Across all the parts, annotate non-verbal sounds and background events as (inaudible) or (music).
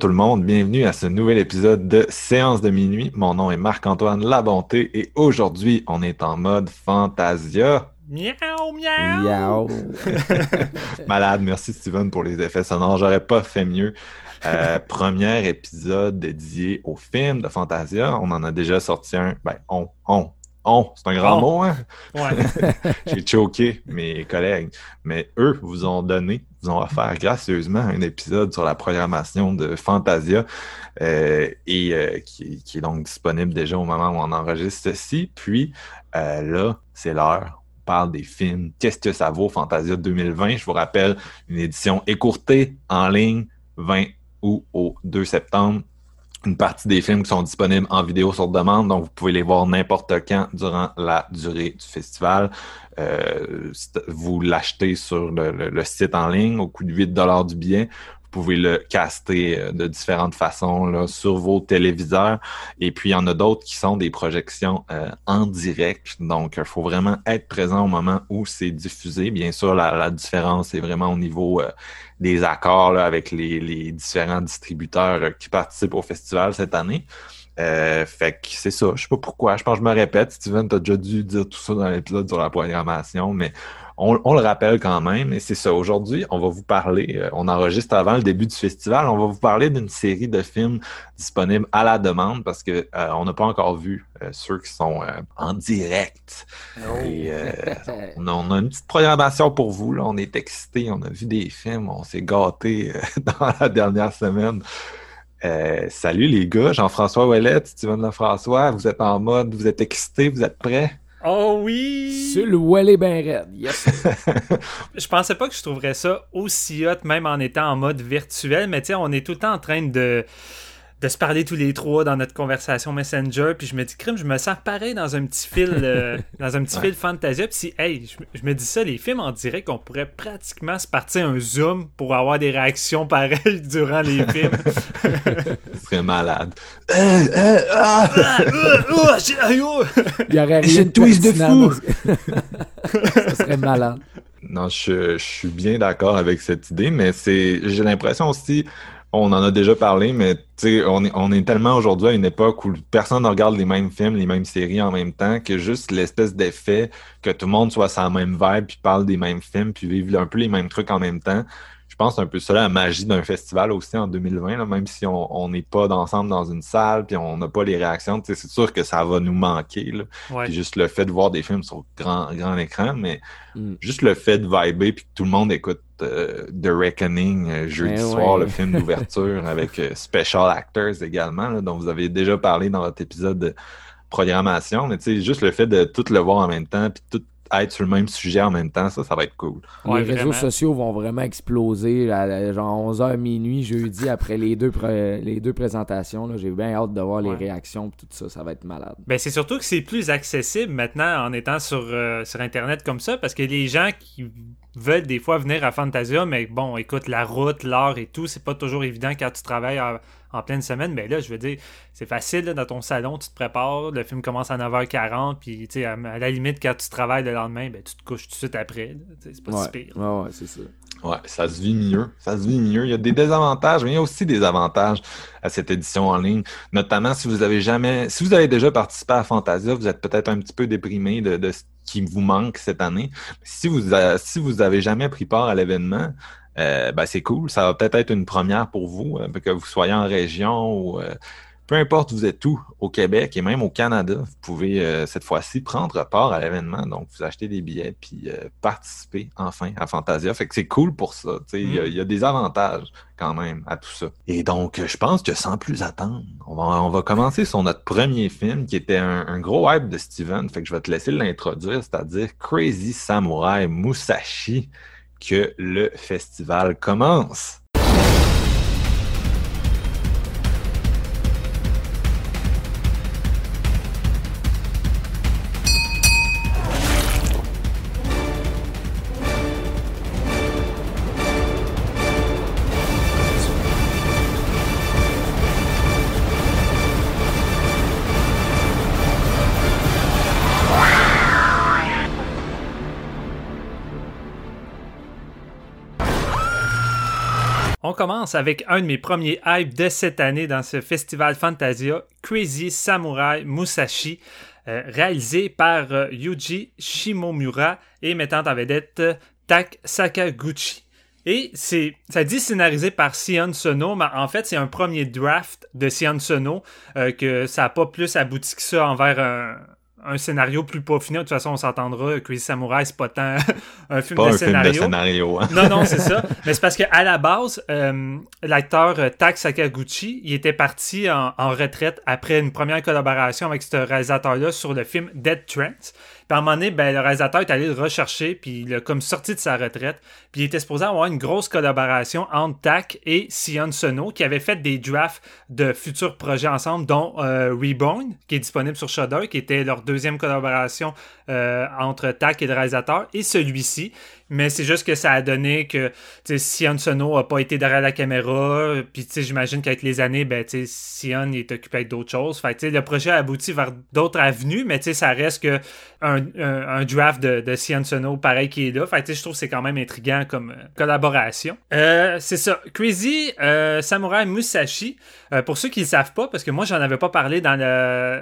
Tout le monde, bienvenue à ce nouvel épisode de Séance de minuit. Mon nom est Marc-Antoine Labonté et aujourd'hui on est en mode Fantasia. Miaou, miaou! Miaou. (laughs) Malade, merci Steven pour les effets sonores, j'aurais pas fait mieux. Euh, (laughs) premier épisode dédié au film de Fantasia. On en a déjà sorti un. Ben, on, on, on, c'est un grand mot, hein? Ouais. (laughs) J'ai choqué mes collègues. Mais eux vous ont donné, vous ont offert gracieusement un épisode sur la programmation de Fantasia euh, et euh, qui, qui est donc disponible déjà au moment où on enregistre ceci. Puis euh, là, c'est l'heure. On parle des films. Qu'est-ce que ça vaut Fantasia 2020? Je vous rappelle, une édition écourtée en ligne, 20 août au 2 septembre une partie des films qui sont disponibles en vidéo sur demande, donc vous pouvez les voir n'importe quand durant la durée du festival. Euh, vous l'achetez sur le site en ligne au coût de 8 du billet. Vous pouvez le caster euh, de différentes façons là, sur vos téléviseurs. Et puis, il y en a d'autres qui sont des projections euh, en direct. Donc, il faut vraiment être présent au moment où c'est diffusé. Bien sûr, la, la différence est vraiment au niveau euh, des accords là, avec les, les différents distributeurs euh, qui participent au festival cette année. Euh, fait que c'est ça. Je sais pas pourquoi. Je pense que je me répète. Steven, t'as déjà dû dire tout ça dans l'épisode sur la programmation, mais on, on le rappelle quand même. Et c'est ça. Aujourd'hui, on va vous parler. euh, on enregistre avant le début du festival. On va vous parler d'une série de films disponibles à la demande parce que euh, on n'a pas encore vu euh, ceux qui sont euh, en direct. Et, euh, (laughs) on, a, on a une petite programmation pour vous. Là. On est excités, on a vu des films, on s'est gâtés (laughs) dans la dernière semaine. Euh, salut les gars, Jean-François Ouellette, Steven Lefrançois, vous êtes en mode, vous êtes excités, vous êtes prêts? Oh oui! Sur le Wally ben raide. Yes. (laughs) Je pensais pas que je trouverais ça aussi hot, même en étant en mode virtuel, mais tu sais, on est tout le temps en train de, de se parler tous les trois dans notre conversation Messenger, puis je me dis, crime, je me sens pareil dans un petit fil, euh, (laughs) dans un petit Ouais. fil Fantasia, puis si, hey, je, me- je me dis ça, les films en direct, on pourrait pratiquement se partir un zoom pour avoir des réactions pareilles (laughs) durant les films. (laughs) Ce serait malade. Euh, euh, ah! Ah, oh! Il y aurait J'ai rien une twist de fou. ce- Ça serait malade. Non, je, je suis bien d'accord avec cette idée, mais c'est, j'ai l'impression aussi, on en a déjà parlé, mais tu sais, on est, on est tellement aujourd'hui à une époque où personne ne regarde les mêmes films, les mêmes séries en même temps, que juste l'espèce d'effet que tout le monde soit sur la même vibe, puis parle des mêmes films, puis vive un peu les mêmes trucs en même temps. Je pense que c'est un peu ça la magie d'un festival aussi en 2020, là, même si on on n'est pas ensemble dans une salle, puis on n'a pas les réactions, tu sais, c'est sûr que ça va nous manquer. Là. Ouais. Puis juste le fait de voir des films sur grand, grand écran, mais Mm. juste le fait de vibrer puis que tout le monde écoute euh, The Reckoning euh, jeudi Ben soir, ouais. le film d'ouverture (laughs) avec euh, special actors également, là, dont vous avez déjà parlé dans votre épisode de programmation, mais tu sais, juste le fait de tout le voir en même temps puis tout être sur le même sujet en même temps, ça, ça va être cool. Ouais, les réseaux sociaux vont vraiment exploser à genre 11h minuit jeudi après les deux, les deux présentations. là. J'ai bien hâte de voir les Ouais. réactions et tout ça. Ça va être malade. Ben, c'est surtout que c'est plus accessible maintenant en étant sur, euh, sur Internet comme ça, parce que les gens qui veulent des fois venir à Fantasia, mais bon, écoute, la route, l'heure et tout, c'est pas toujours évident quand tu travailles en, en pleine semaine. Mais là, je veux dire, c'est facile, là, dans ton salon, tu te prépares, le film commence à 9h40, puis tu sais, à, à la limite, quand tu travailles le lendemain, ben, tu te couches tout de suite après. C'est pas Ouais, si pire. ouais, ouais, c'est ça. Ouais, ça se vit mieux. Ça se vit mieux. Il y a des désavantages, mais il y a aussi des avantages à cette édition en ligne. Notamment si vous avez jamais, si vous avez déjà participé à Fantasia, vous êtes peut-être un petit peu déprimé de, de ce qui vous manque cette année. Si vous, si vous avez jamais pris part à l'événement, euh, ben c'est cool. Ça va peut-être être une première pour vous, euh, que vous soyez en région ou euh, peu importe où vous êtes où, au Québec et même au Canada, vous pouvez euh, cette fois-ci prendre part à l'événement. Donc, vous achetez des billets puis euh, participer enfin à Fantasia. Fait que c'est cool pour ça. Il y, y, a des avantages quand même à tout ça. Et donc, je pense que sans plus attendre, on va, on va commencer sur notre premier film qui était un, un gros hype de Steven. Fait que je vais te laisser l'introduire, c'est-à-dire Crazy Samurai Musashi, que le festival commence. Commence avec un de mes premiers hypes de cette année dans ce festival Fantasia, Crazy Samurai Musashi, euh, réalisé par euh, Yuji Shimomura et mettant en vedette Tak Sakaguchi. Et c'est, ça dit scénarisé par Sion Sono, mais en fait, c'est un premier draft de Sion Sono, euh, que ça n'a pas plus abouti que ça envers un, un scénario plus peaufiné. De toute façon, on s'entendra. Crazy Samurai, c'est pas tant (laughs) un film pas de un scénario. Film de scénario hein. Non, non, c'est ça. Mais c'est parce qu'à la base, euh, l'acteur euh, Tak Sakaguchi, il était parti en, en, retraite après une première collaboration avec ce réalisateur-là sur le film Dead Trends. Puis à un moment donné, ben, le réalisateur est allé le rechercher, puis il a comme sorti de sa retraite. Puis il était supposé avoir une grosse collaboration entre Tak et Sion Sono, qui avait fait des drafts de futurs projets ensemble, dont euh, Reborn, qui est disponible sur Shudder, qui était leur deuxième collaboration euh, entre Tak et le réalisateur, et celui-ci. Mais c'est juste que ça a donné que Sion Sono n'a pas été derrière la caméra. Puis j'imagine qu'avec les années, ben, Sion est occupé avec d'autres choses. Fait le projet a abouti vers d'autres avenues, mais ça reste que un, un, draft de, de Sion Sono pareil qui est là. Fait je trouve que c'est quand même intriguant comme euh, collaboration. Euh, c'est ça. Crazy euh, Samurai Musashi. Pour ceux qui ne savent pas, parce que moi j'en avais pas parlé dans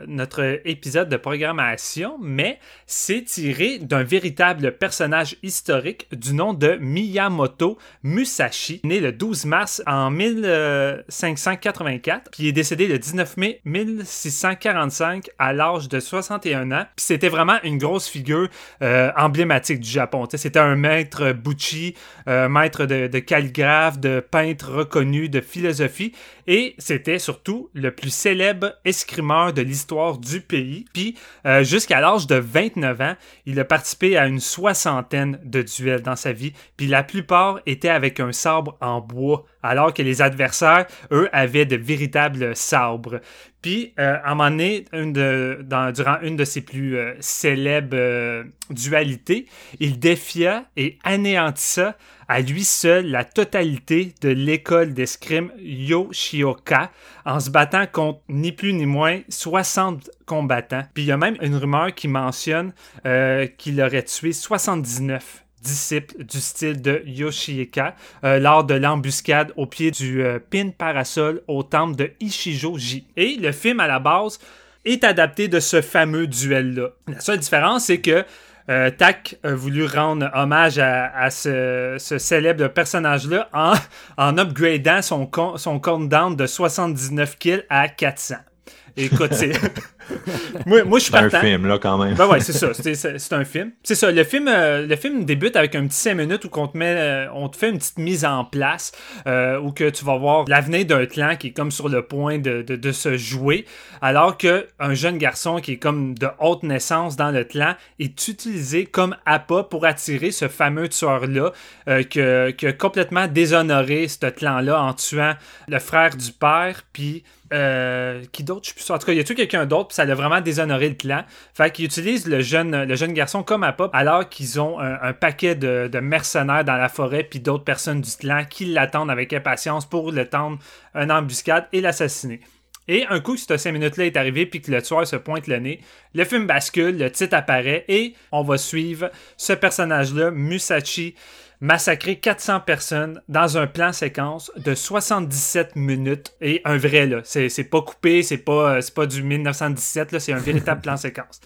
notre épisode de programmation, mais c'est tiré d'un véritable personnage historique du nom de Miyamoto Musashi, né le 12 mars en 1584, puis est décédé le 19 mai 1645 à l'âge de 61 ans. C'était vraiment une grosse figure euh, emblématique du Japon. C'était un maître buchi, euh, maître de, de calligraphe, de peintre reconnu, de philosophie, et c'était surtout le plus célèbre escrimeur de l'histoire du pays. Puis euh, jusqu'à l'âge de 29 ans, il a participé à une soixantaine de duels dans sa vie, puis la plupart étaient avec un sabre en bois, alors que les adversaires, eux, avaient de véritables sabres. Puis, euh, à un moment donné, durant une de ses plus euh, célèbres euh, dualités, il défia et anéantissa à lui seul la totalité de l'école d'escrime Yoshioka en se battant contre ni plus ni moins 60 combattants. Puis il y a même une rumeur qui mentionne qu'il aurait tué 79 disciple du style de Yoshihika euh, lors de l'embuscade au pied du euh, pin parasol au temple de Ishijo-ji. Et le film à la base est adapté de ce fameux duel-là. La seule différence, c'est que euh, Tak a voulu rendre hommage à, ce, célèbre personnage-là en, en upgradant son, son countdown de 79 kills à 400. Écoute, c'est. (laughs) moi, moi, je suis partant. C'est un film, là, quand même. Ben ouais, c'est ça. C'est un film. C'est ça. Le film, euh, le film débute avec un petit 5 minutes où on te, met, euh, on te fait une petite mise en place euh, où que tu vas voir l'avenir d'un clan qui est comme sur le point de, de, de se jouer, alors qu'un jeune garçon qui est comme de haute naissance dans le clan est utilisé comme appât pour attirer ce fameux tueur-là euh, que, qui a complètement déshonoré ce clan-là en tuant le frère du père, puis euh, qui d'autre, je suis plus sûr. En tout cas, il y a tout quelqu'un d'autre, puis ça a vraiment déshonoré le clan. Fait qu'ils utilisent le jeune, garçon comme à pop, alors qu'ils ont un, un, paquet de, mercenaires dans la forêt, puis d'autres personnes du clan qui l'attendent avec impatience pour le tendre une embuscade et l'assassiner. Et un coup cette 5 minutes-là est arrivé puis que le tueur se pointe le nez, le film bascule, le titre apparaît et on va suivre ce personnage-là, Musashi, massacrer 400 personnes dans un plan séquence de 77 minutes et un vrai là. C'est, c'est pas coupé, c'est pas, c'est pas du 1917 là, c'est un véritable plan (laughs) séquence.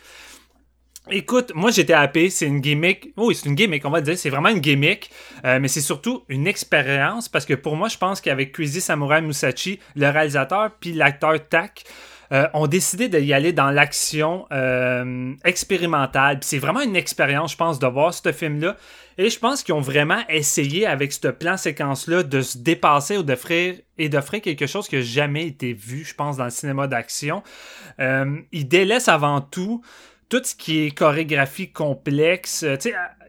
Écoute, moi j'étais happé, c'est une gimmick. Oui, c'est une gimmick, on va dire. C'est vraiment une gimmick, euh, mais c'est surtout une expérience parce que pour moi, je pense qu'avec Crazy Samurai Musashi, le réalisateur puis l'acteur Tak, euh, ont décidé d'y aller dans l'action euh, expérimentale. C'est vraiment une expérience, je pense, de voir ce film-là. Et je pense qu'ils ont vraiment essayé avec ce plan séquence-là de se dépasser ou d'offrir et d'offrir quelque chose qui n'a jamais été vu, je pense, dans le cinéma d'action. Euh, ils délaissent avant tout tout ce qui est chorégraphie complexe, euh,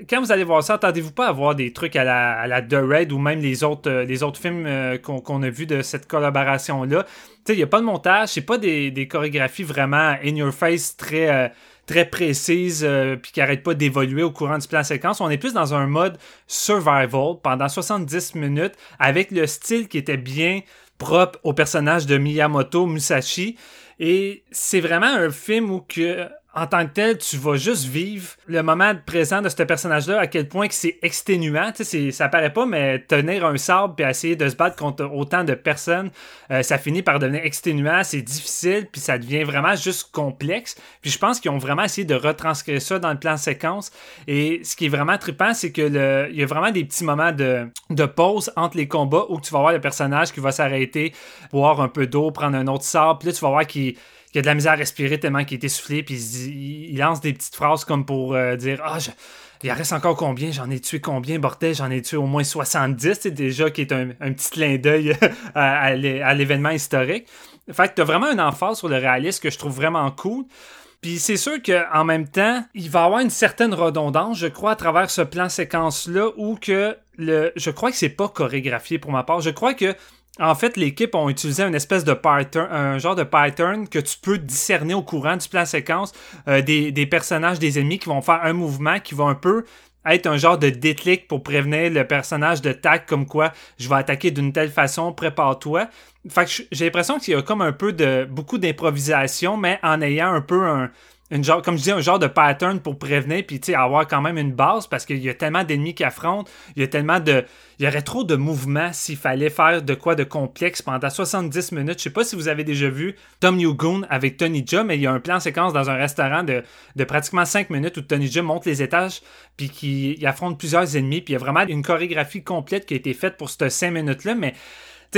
quand vous allez voir ça, attendez-vous pas à voir des trucs à la, à la The Raid ou même les autres, euh, les autres films euh, qu'on a vus de cette collaboration-là. Il n'y a pas de montage, c'est pas des, des, chorégraphies vraiment in your face très, très précises puis qui n'arrêtent pas d'évoluer au courant du plan séquence. On est plus dans un mode survival pendant 70 minutes avec le style qui était bien propre au personnage de Miyamoto Musashi. Et c'est vraiment un film où que en tant que tel, tu vas juste vivre le moment présent de ce personnage-là, à quel point que c'est exténuant. Tu sais, ça paraît pas, mais tenir un sabre et essayer de se battre contre autant de personnes, euh, ça finit par devenir exténuant, c'est difficile, puis ça devient vraiment juste complexe. Puis je pense qu'ils ont vraiment essayé de retranscrire ça dans le plan séquence. Et ce qui est vraiment trippant, c'est que il y a vraiment des petits moments de, de pause entre les combats où tu vas voir le personnage qui va s'arrêter, boire un peu d'eau, prendre un autre sabre, puis là tu vas voir qu'il il a de la misère à respirer tellement qu'il est essoufflé, puis il, lance des petites phrases comme pour euh, dire Ah, il en reste encore combien? J'en ai tué combien Bordel, j'en ai tué au moins 70, c'est déjà qui est un, petit clin d'œil (laughs) à, l'événement historique. Fait que t'as vraiment un emphase sur le réalisme que je trouve vraiment cool. Puis c'est sûr qu'en même temps, il va y avoir une certaine redondance, je crois, à travers ce plan séquence-là, où que le. Je crois que c'est pas chorégraphié pour ma part. Je crois que en fait, l'équipe ont utilisé une espèce de pattern, un genre de pattern que tu peux discerner au courant du plan séquence euh, des, des, personnages, des ennemis qui vont faire un mouvement qui va un peu être un genre de déclic pour prévenir le personnage de tac comme quoi je vais attaquer d'une telle façon, prépare-toi. Fait que j'ai l'impression qu'il y a comme un peu de beaucoup d'improvisation, mais en ayant un peu un, genre, comme je dis, un genre de pattern pour prévenir, puis avoir quand même une base parce qu'il y a tellement d'ennemis qui affrontent, il y a tellement de. Il y aurait trop de mouvements s'il fallait faire de quoi de complexe pendant 70 minutes. Je sais pas si vous avez déjà vu Tom Yugoon avec Tony Jaa, mais il y a un plan séquence dans un restaurant de, de pratiquement 5 minutes où Tony Jaa monte les étages, puis qu'il affronte plusieurs ennemis, puis il y a vraiment une chorégraphie complète qui a été faite pour ces 5 minutes-là, mais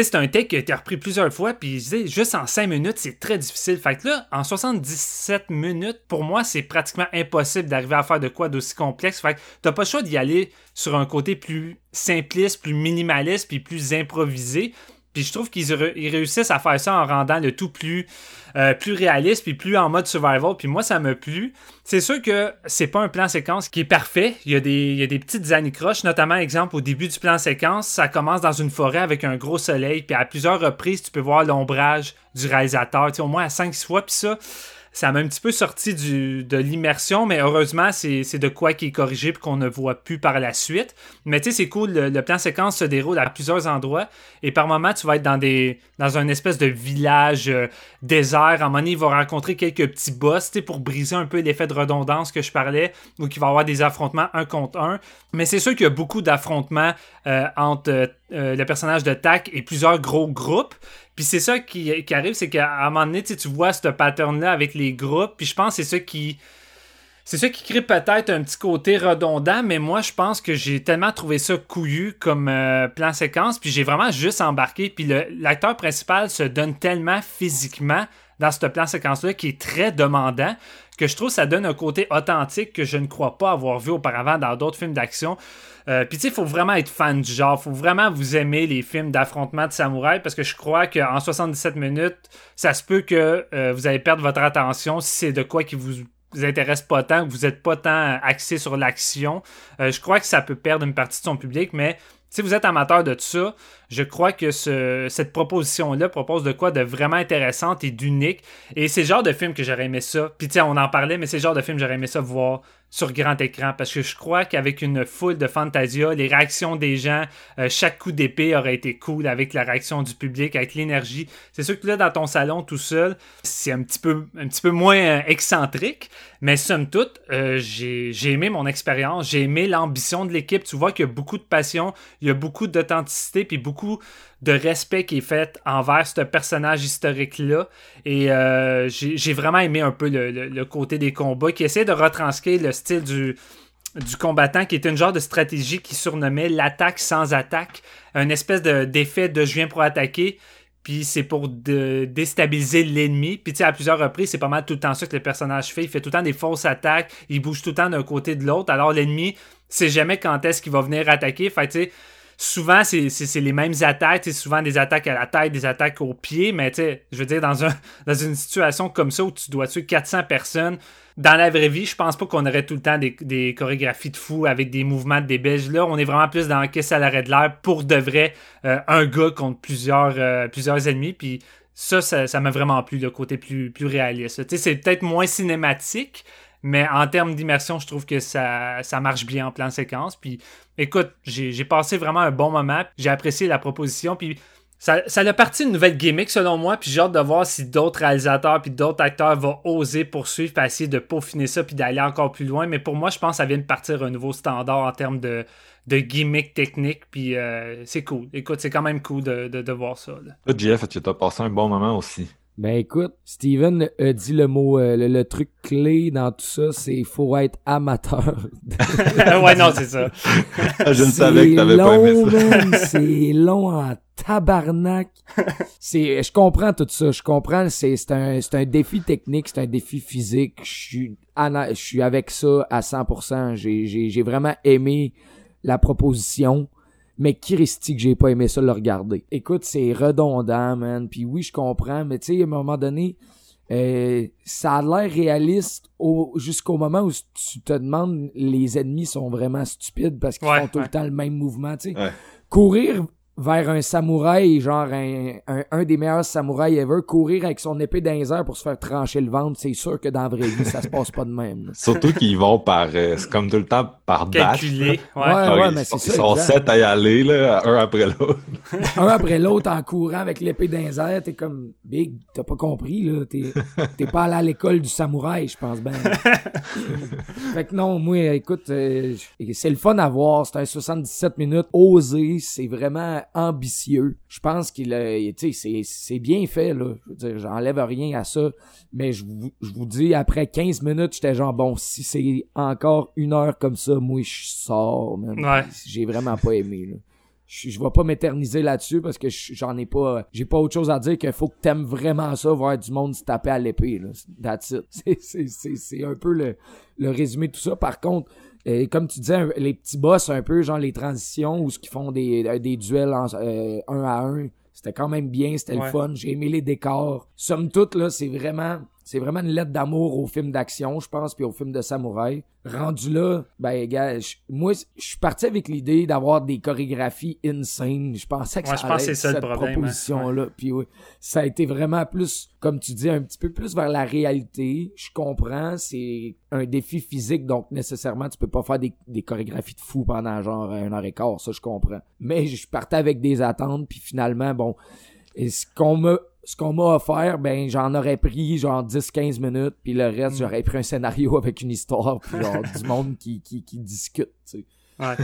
c'est un take qui a été repris plusieurs fois, puis juste en 5 minutes, c'est très difficile. Fait que là, en 77 minutes, pour moi, c'est pratiquement impossible d'arriver à faire de quoi d'aussi complexe. Fait que t'as pas le choix d'y aller sur un côté plus simpliste, plus minimaliste, puis plus improvisé. Puis je trouve qu'ils réussissent à faire ça en rendant le tout plus, euh, plus réaliste, puis plus en mode survival. Puis moi, ça me plu. C'est sûr que c'est pas un plan séquence qui est parfait. Il y a des, il y a des petites anicroches, notamment, exemple, au début du plan séquence, ça commence dans une forêt avec un gros soleil, puis à plusieurs reprises, tu peux voir l'ombrage du réalisateur, au moins à 5-6 fois, puis ça, ça m'a un petit peu sorti du, de l'immersion, mais heureusement, c'est de quoi qui est corrigé et qu'on ne voit plus par la suite. Mais tu sais, c'est cool, le, plan séquence se déroule à plusieurs endroits et par moment, tu vas être dans des dans un espèce de village euh, désert. À un moment donné, il va rencontrer quelques petits boss pour briser un peu l'effet de redondance que je parlais, ou qu'il va y avoir des affrontements un contre un. Mais c'est sûr qu'il y a beaucoup d'affrontements euh, entre euh, le personnage de Tac et plusieurs gros groupes. Puis c'est ça qui, arrive, c'est qu'à un moment donné, tu vois ce pattern-là avec les groupes, puis je pense que c'est ça qui... C'est ça qui crée peut-être un petit côté redondant, mais moi, je pense que j'ai tellement trouvé ça couillu comme euh, plan séquence, puis j'ai vraiment juste embarqué, puis l'acteur principal se donne tellement physiquement dans ce plan séquence-là qui est très demandant que je trouve ça donne un côté authentique que je ne crois pas avoir vu auparavant dans d'autres films d'action. Euh, Puis tu sais, il faut vraiment être fan du genre, faut vraiment vous aimer les films d'affrontement de samouraï parce que je crois qu'en 77 minutes, ça se peut que euh, vous allez perdre votre attention si c'est de quoi qui vous intéresse pas tant, que vous n'êtes pas tant axé sur l'action. Euh, je crois que ça peut perdre une partie de son public, mais si vous êtes amateur de tout ça, je crois que cette proposition-là propose de quoi de vraiment intéressante et d'unique. Et c'est le genre de film que j'aurais aimé ça. Puis tiens, on en parlait, mais c'est le genre de film que j'aurais aimé ça voir sur grand écran parce que je crois qu'avec une foule de Fantasia, les réactions des gens, euh, chaque coup d'épée aurait été cool avec la réaction du public, avec l'énergie. C'est sûr que là, dans ton salon tout seul, c'est un petit peu, un petit peu moins euh, excentrique, mais somme toute, euh, j'ai aimé mon expérience, j'ai aimé l'ambition de l'équipe. Tu vois qu'il y a beaucoup de passion, il y a beaucoup d'authenticité puis beaucoup de respect qui est fait envers ce personnage historique-là. Et euh, j'ai vraiment aimé un peu le, côté des combats qui essaie de retranscrire le style du, combattant qui était une genre de stratégie qui surnommait l'attaque sans attaque, un espèce d'effet de, je viens pour attaquer, puis c'est pour déstabiliser l'ennemi. Puis tu sais, à plusieurs reprises, c'est pas mal tout le temps ça que le personnage fait. Il fait tout le temps des fausses attaques, il bouge tout le temps d'un côté de l'autre. Alors l'ennemi, c'est jamais quand est-ce qu'il va venir attaquer. Fait tu sais, souvent, c'est les mêmes attaques. C'est souvent des attaques à la tête, des attaques au pied. Mais tu sais, je veux dire, dans, un, (laughs) dans une situation comme ça où tu dois tuer 400 personnes, dans la vraie vie, je pense pas qu'on aurait tout le temps des, chorégraphies de fou avec des mouvements de débeige. Là, on est vraiment plus dans qu'est-ce à l'arrêt de l'air pour de vrai euh, un gars contre plusieurs, euh, ennemis. Puis ça, ça m'a vraiment plu, le côté plus, plus réaliste. C'est peut-être moins cinématique, mais en termes d'immersion, je trouve que ça, ça marche bien en plan séquence. Puis écoute, j'ai passé vraiment un bon moment. J'ai apprécié la proposition. Puis ça, ça a parti une nouvelle gimmick selon moi, puis j'ai hâte de voir si d'autres réalisateurs puis d'autres acteurs vont oser poursuivre, puis essayer de peaufiner ça, puis d'aller encore plus loin. Mais pour moi, je pense que ça vient de partir un nouveau standard en termes de, gimmick technique, puis euh, c'est cool. Écoute, c'est quand même cool de, voir ça. Là. Tu as passé un bon moment aussi? Ben écoute, Steven a dit le mot, euh, le, truc clé dans tout ça, c'est faut être amateur. (laughs) ouais, non, c'est ça. Je ne savais que t'avais pas aimé ça. c'est long en tabarnak. c'est, je comprends tout ça, je comprends, c'est, c'est un, c'est un défi technique, c'est un défi physique. Je suis, je suis avec ça à 100%. J'ai, j'ai, j'ai vraiment aimé la proposition mais Christy que j'ai pas aimé ça le regarder? Écoute, c'est redondant, man. Puis oui, je comprends, mais tu sais, à un moment donné, euh, ça a l'air réaliste jusqu'au moment où tu te demandes les ennemis sont vraiment stupides parce qu'ils font tout le temps le même mouvement. Tu sais. Courir vers un samouraï, genre un, un, des meilleurs samouraïs ever, courir avec son épée dans pour se faire trancher le ventre, c'est sûr que dans la vraie vie, ça se passe pas de même. (laughs) Surtout qu'ils vont par, euh, c'est comme tout le temps par Calculé. Ouais, ouais, ah mais c'est ça. Ils sont sept à y aller, là, un après l'autre. (laughs) un après l'autre en courant avec l'épée dans t'es comme, Big, t'as pas compris, là, t'es, (laughs) t'es pas allé à l'école du samouraï, je pense ben. fait que non, moi, écoute, euh, c'est le fun à voir, c'est un 77 minutes osé, c'est vraiment ambitieux. Je pense qu'il a, tu sais, c'est bien fait, là. Je veux dire, j'enlève rien à ça. Mais je vous, je vous dis, après 15 minutes, j'étais genre, bon, si c'est encore une heure comme ça, moi, je sors, J'ai vraiment pas aimé, là. Je, je vais pas m'éterniser là-dessus parce que j'en ai pas j'ai pas autre chose à dire qu'il faut que t'aimes vraiment ça voir du monde se taper à l'épée là that's it (laughs) c'est un peu le, le résumé de tout ça par contre et comme tu disais, les petits boss, un peu, genre les transitions, où ce qui font des, euh, des duels euh, un à un, c'était quand même bien, c'était le fun. J'ai aimé les décors. Somme toute, là, c'est vraiment c'est vraiment une lettre d'amour au film d'action, je pense, puis au film de samouraï. Rendu là, ben, gars, moi, je suis parti avec l'idée d'avoir des chorégraphies insane. Je pensais que ça allait être cette hein. proposition-là. Puis oui, ça a été vraiment plus, comme tu dis, un petit peu plus vers la réalité. Je comprends, c'est un défi physique, donc nécessairement, tu peux pas faire des, des chorégraphies de fou pendant genre un heure et quart, ça, je comprends. Mais je partais avec des attentes, puis finalement, bon, et ce qu'on m'a ce qu'on m'a offert, ben j'en aurais pris genre 10-15 minutes, puis le reste, mm. j'aurais pris un scénario (laughs) avec une histoire, puis genre du monde qui, qui, qui discute, tu sais. Ouais.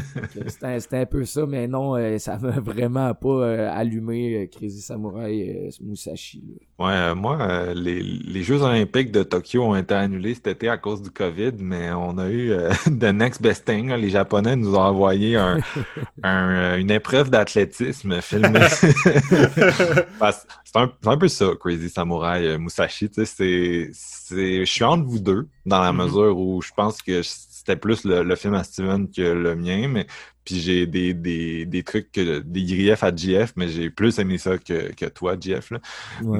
(laughs) C'était un peu ça, mais non, euh, ça m'a (laughs) vraiment pas euh, allumé euh, Crazy Samurai Musashi. Ouais, moi, les, les, Jeux olympiques de Tokyo ont été annulés cet été à cause du COVID, mais on a eu (laughs) The Next Best Thing. les Japonais nous ont envoyé un, un une épreuve d'athlétisme filmée. c'est un, un, peu ça, Crazy Samurai Musashi. C'est, je suis entre vous deux, dans la mm-hmm. mesure où je pense que c'était plus le, film à Steven que le mien, mais puis j'ai des, des, des, trucs, que, des griefs à GF, mais j'ai plus aimé ça que, que toi, GF. Là.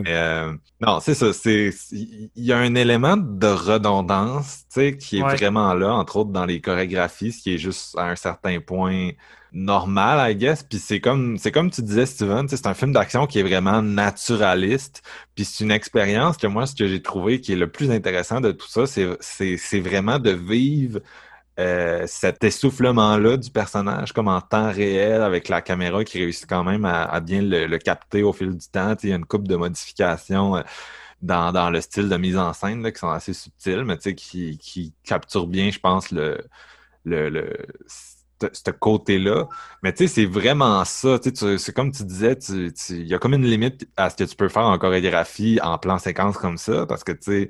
Euh, non, c'est ça. C'est il y a un élément de redondance, tu sais, qui est vraiment là, entre autres dans les chorégraphies, ce qui est juste à un certain point normal, I guess. Puis c'est comme c'est comme tu disais, Steven, c'est un film d'action qui est vraiment naturaliste. Puis c'est une expérience que moi, ce que j'ai trouvé qui est le plus intéressant de tout ça, c'est vraiment de vivre euh, cet essoufflement-là du personnage comme en temps réel avec la caméra qui réussit quand même à, bien le, capter au fil du temps. Il y a une coupe de modifications. Euh, dans, dans, le style de mise en scène qui sont assez subtiles, mais qui, qui capturent bien, je pense, le, le, le ce côté-là. Mais tu sais, c'est vraiment ça. C'est comme tu disais, il y a comme une limite à ce que tu peux faire en chorégraphie, en plan séquence comme ça, parce que tu sais,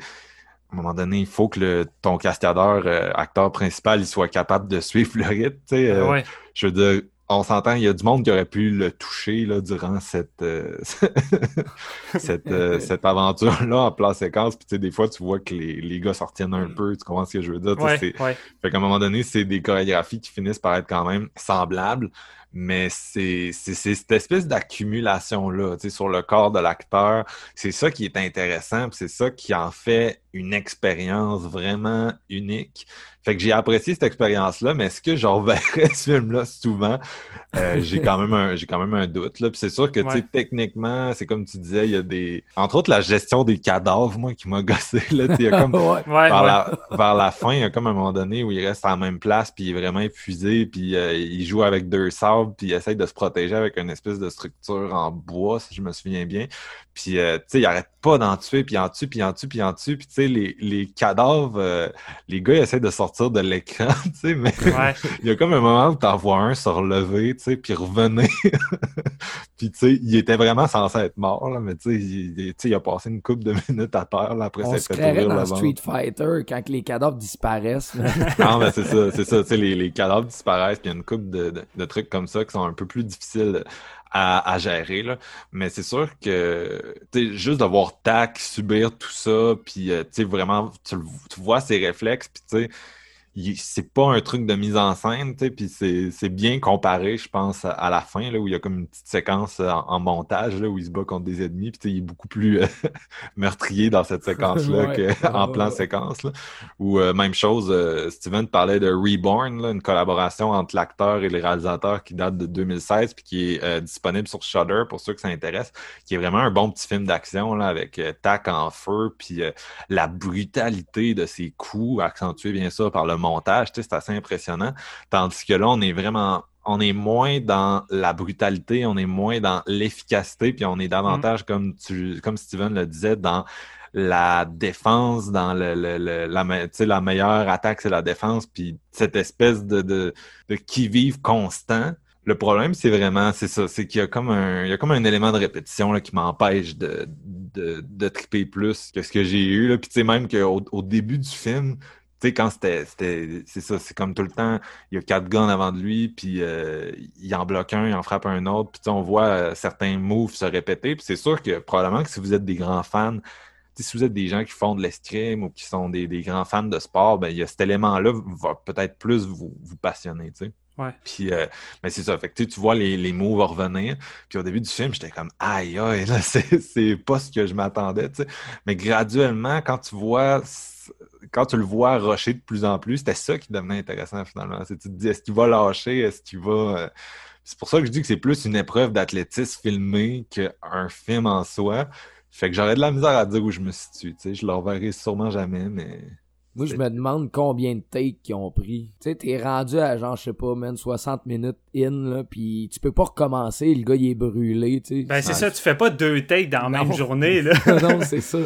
à un moment donné, il faut que le, ton cascadeur, euh, acteur principal, il soit capable de suivre le rythme. Euh, je veux dire, on s'entend, il y a du monde qui aurait pu le toucher là, durant cette, euh, (laughs) cette, (laughs) cette aventure-là en plan séquence. Puis, des fois, tu vois que les, les gars sortiennent un mm. peu. Tu comprends ce que je veux dire? Fait qu'à un moment donné, c'est des chorégraphies qui finissent par être quand même semblables mais c'est cette espèce d'accumulation-là sur le corps de l'acteur. C'est ça qui est intéressant, c'est ça qui en fait une expérience vraiment unique. Fait que j'ai apprécié cette expérience-là, mais est-ce que j'en reverrai (laughs) ce film-là souvent? Euh, j'ai quand même un j'ai quand même un doute. Là. Puis c'est sûr que techniquement, c'est comme tu disais, il y a des. Entre autres, la gestion des cadavres, moi, qui m'a (laughs) gossé. Là, il y a comme (laughs) vers, La, vers, La, fin, il y a comme un moment donné où il reste à la même place, puis il est vraiment épuisé, puis euh, il joue avec deux sabres, puis il essaye de se protéger avec une espèce de structure en bois, si je me souviens bien. Puis, euh, tu sais, il arrête pas d'en tuer, puis en tue, puis en tue, puis en tue. Puis, tu sais, les, les cadavres, euh, les gars, ils essaient de sortir de l'écran, (laughs) tu sais, mais il y a comme un moment où t'en vois un se relever, tu sais, puis revenir. (laughs) puis, tu sais, il était vraiment censé être mort, là, mais tu sais, il, il, a passé une couple de (laughs) minutes à terre, là, après On se fait dans Street Fighter quand les cadavres disparaissent. non, mais c'est ça, c'est ça, tu sais, les, les cadavres disparaissent, puis il y a une couple de, de, de, trucs comme ça qui sont un peu plus difficiles à, gérer. Là. Mais c'est sûr que juste de voir Tac subir tout ça, puis euh, vraiment, tu, tu, vois ses réflexes, puis tu sais c'est pas un truc de mise en scène, tu sais, puis c'est bien comparé, je pense, à, la fin, là, où il y a comme une petite séquence en, montage, là, où il se bat contre des ennemis, puis il est beaucoup plus euh, (laughs) meurtrier dans cette (laughs) séquence-là qu'en plan séquence, là. Ou euh, même chose, euh, Steven parlait de Reborn, là, une collaboration entre l'acteur et le réalisateur qui date de 2016, puis qui est disponible sur Shudder, pour ceux que ça intéresse, qui est vraiment un bon petit film d'action, là, avec tac en feu, puis la brutalité de ses coups, accentuée bien sûr par le montage, c'est assez impressionnant. Tandis que là, on est vraiment on est moins dans la brutalité, on est moins dans l'efficacité, puis on est davantage, mm. comme tu, comme Steven le disait, dans la défense, dans le, le, la, la meilleure attaque, c'est la défense, puis cette espèce de, de, de qui-vive constant. Le problème, c'est vraiment, c'est ça, c'est qu'il y a comme un, il y a comme un élément de répétition là, qui m'empêche de, de, de triper plus que ce que j'ai eu. Là. Puis tu sais, même qu'au au début du film, tu sais, quand c'était, c'est ça, c'est comme tout le temps, il y a quatre guns avant de lui, puis euh, il en bloque un, il en frappe un autre, puis on voit euh, certains moves se répéter, puis c'est sûr que probablement que si vous êtes des grands fans, si vous êtes des gens qui font de l'escrime ou qui sont des, grands fans de sport, ben il y a cet élément-là va peut-être plus vous, vous passionner, tu sais. Ouais. Puis, euh, mais c'est ça. Fait que tu vois les, les moves revenir. Puis au début du film, j'étais comme, aïe, aïe, là, (laughs) c'est pas ce que je m'attendais, tu sais. Mais graduellement, quand tu vois quand tu le vois rusher de plus en plus, c'était ça qui devenait intéressant finalement. Tu te dis, est-ce qu'il va lâcher? Est-ce qu'il va. Euh, c'est pour ça que je dis que c'est plus une épreuve d'athlétisme filmé qu'un film en soi. Fait que j'aurais de la misère à dire où je me situe. Tu sais, je le reverrai sûrement jamais, mais. Moi, je me demande combien de takes ils ont pris. Tu sais, t'es rendu à genre, je sais pas, man, 60 minutes in, là, pis tu peux pas recommencer, le gars, il est brûlé, tu sais. Ben, c'est ça, tu fais pas deux takes dans la même journée, là. (laughs) non, c'est ça.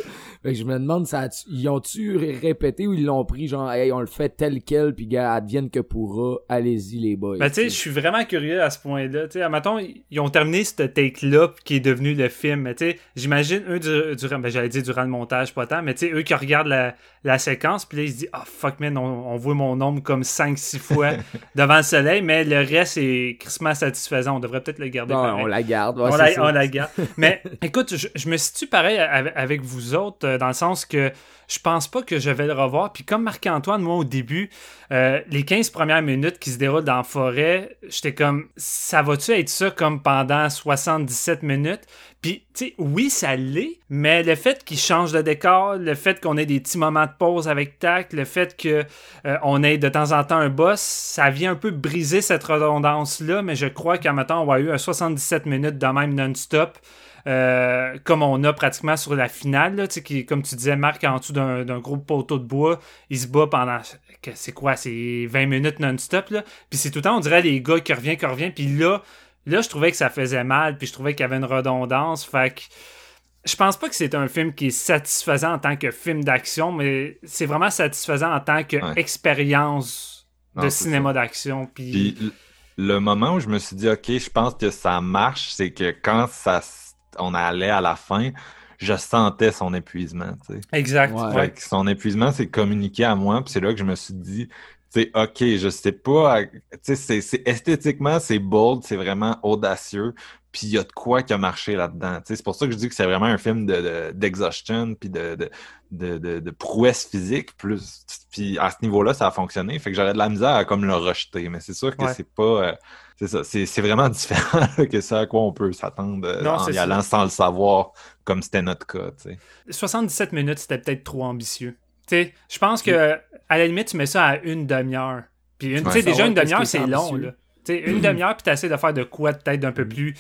Fait que je me demande, ça, ils ont-tu répété ou ils l'ont pris, genre, hey, on le fait tel quel, pis gars, advienne que pourra, allez-y, les boys. Ben, tu sais, je suis vraiment curieux à ce point-là. Tu sais, mettons, ils ont terminé ce take-là qui est devenu le film. Mais tu sais, j'imagine, eux, durant, ben, j'allais dire durant le montage, pas tant, mais tu sais, eux qui regardent la, la séquence, puis là, ils se disent, ah, oh, fuck, man, on, voit mon nombre comme 5-6 fois (laughs) devant le soleil, mais le reste est crissement satisfaisant. On devrait peut-être le garder. on la garde. on, la, garde. (laughs) mais écoute, je, je, me situe pareil avec vous autres euh, dans le sens que je pense pas que je vais le revoir. Puis comme Marc-Antoine, moi au début, euh, les 15 premières minutes qui se déroulent dans la forêt, j'étais comme, ça va-tu être ça comme pendant 77 minutes? Puis, tu sais, oui, ça l'est, mais le fait qu'il change de décor, le fait qu'on ait des petits moments de pause avec Tac, le fait qu'on euh, ait de temps en temps un boss, ça vient un peu briser cette redondance-là, mais je crois qu'à maintenant, on va eu un 77 minutes de même non-stop. Euh, comme on a pratiquement sur la finale, qui, comme tu disais, Marc, en dessous d'un gros poteau de bois, il se bat pendant, c'est quoi, c'est 20 minutes non-stop, Puis c'est tout le temps, on dirait, les gars qui reviennent, qui reviennent, puis là, là, je trouvais que ça faisait mal, puis je trouvais qu'il y avait une redondance, fait que je pense pas que c'est un film qui est satisfaisant en tant que film d'action, mais c'est vraiment satisfaisant en tant qu'expérience de cinéma d'action. Puis... le moment où je me suis dit, OK, je pense que ça marche, c'est que quand ça, on allait à la fin, je sentais son épuisement. Exact. Son épuisement s'est communiqué à moi, puis c'est là que je me suis dit, c'est OK, je sais pas, c'est esthétiquement, c'est bold, c'est vraiment audacieux, puis il y a de quoi qui a marché là-dedans. C'est pour ça que je dis que c'est vraiment un film d'exhaustion, de, puis de, de, de, de, prouesse physique. Plus, puis à ce niveau-là, ça a fonctionné. Fait que j'aurais de la misère à comme le rejeter. Mais c'est sûr que c'est pas. Euh, c'est ça. C'est vraiment (laughs) différent que ça à quoi on peut s'attendre euh, en y allant sans le savoir, comme c'était notre cas. 77 minutes, c'était peut-être trop ambitieux. Je pense que à la limite, tu mets ça à une demi-heure. Puis une, sais déjà, une demi-heure, c'est long. Là une demi-heure, puis t'essaies de faire de quoi peut-être d'un peu mm. plus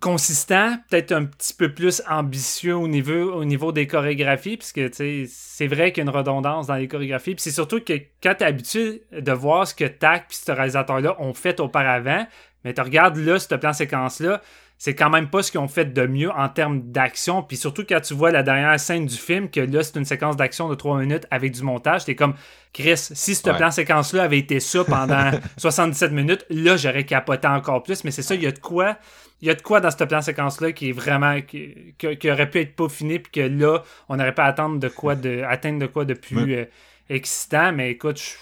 consistant, peut-être un petit peu plus ambitieux au niveau, au niveau des chorégraphies, puisque c'est vrai qu'il y a une redondance dans les chorégraphies. Puis c'est surtout que quand tu es habitué de voir ce que TAC et ce réalisateur-là ont fait auparavant, mais tu regardes là, ce plan séquence-là, c'est quand même pas ce qu'ils ont fait de mieux en termes d'action. Puis surtout quand tu vois la dernière scène du film, que là, c'est une séquence d'action de 3 minutes avec du montage, t'es comme, Chris, si ce plan séquence-là avait été ça pendant (laughs) 77 minutes, là, j'aurais capoté encore plus. Mais c'est ça, il y a de quoi. Il y a de quoi dans ce plan séquence-là qui est vraiment. qui, aurait pu être peaufiné, puis que là, on n'aurait pas à attendre de quoi de. atteindre de quoi de plus euh, excitant. Mais écoute, je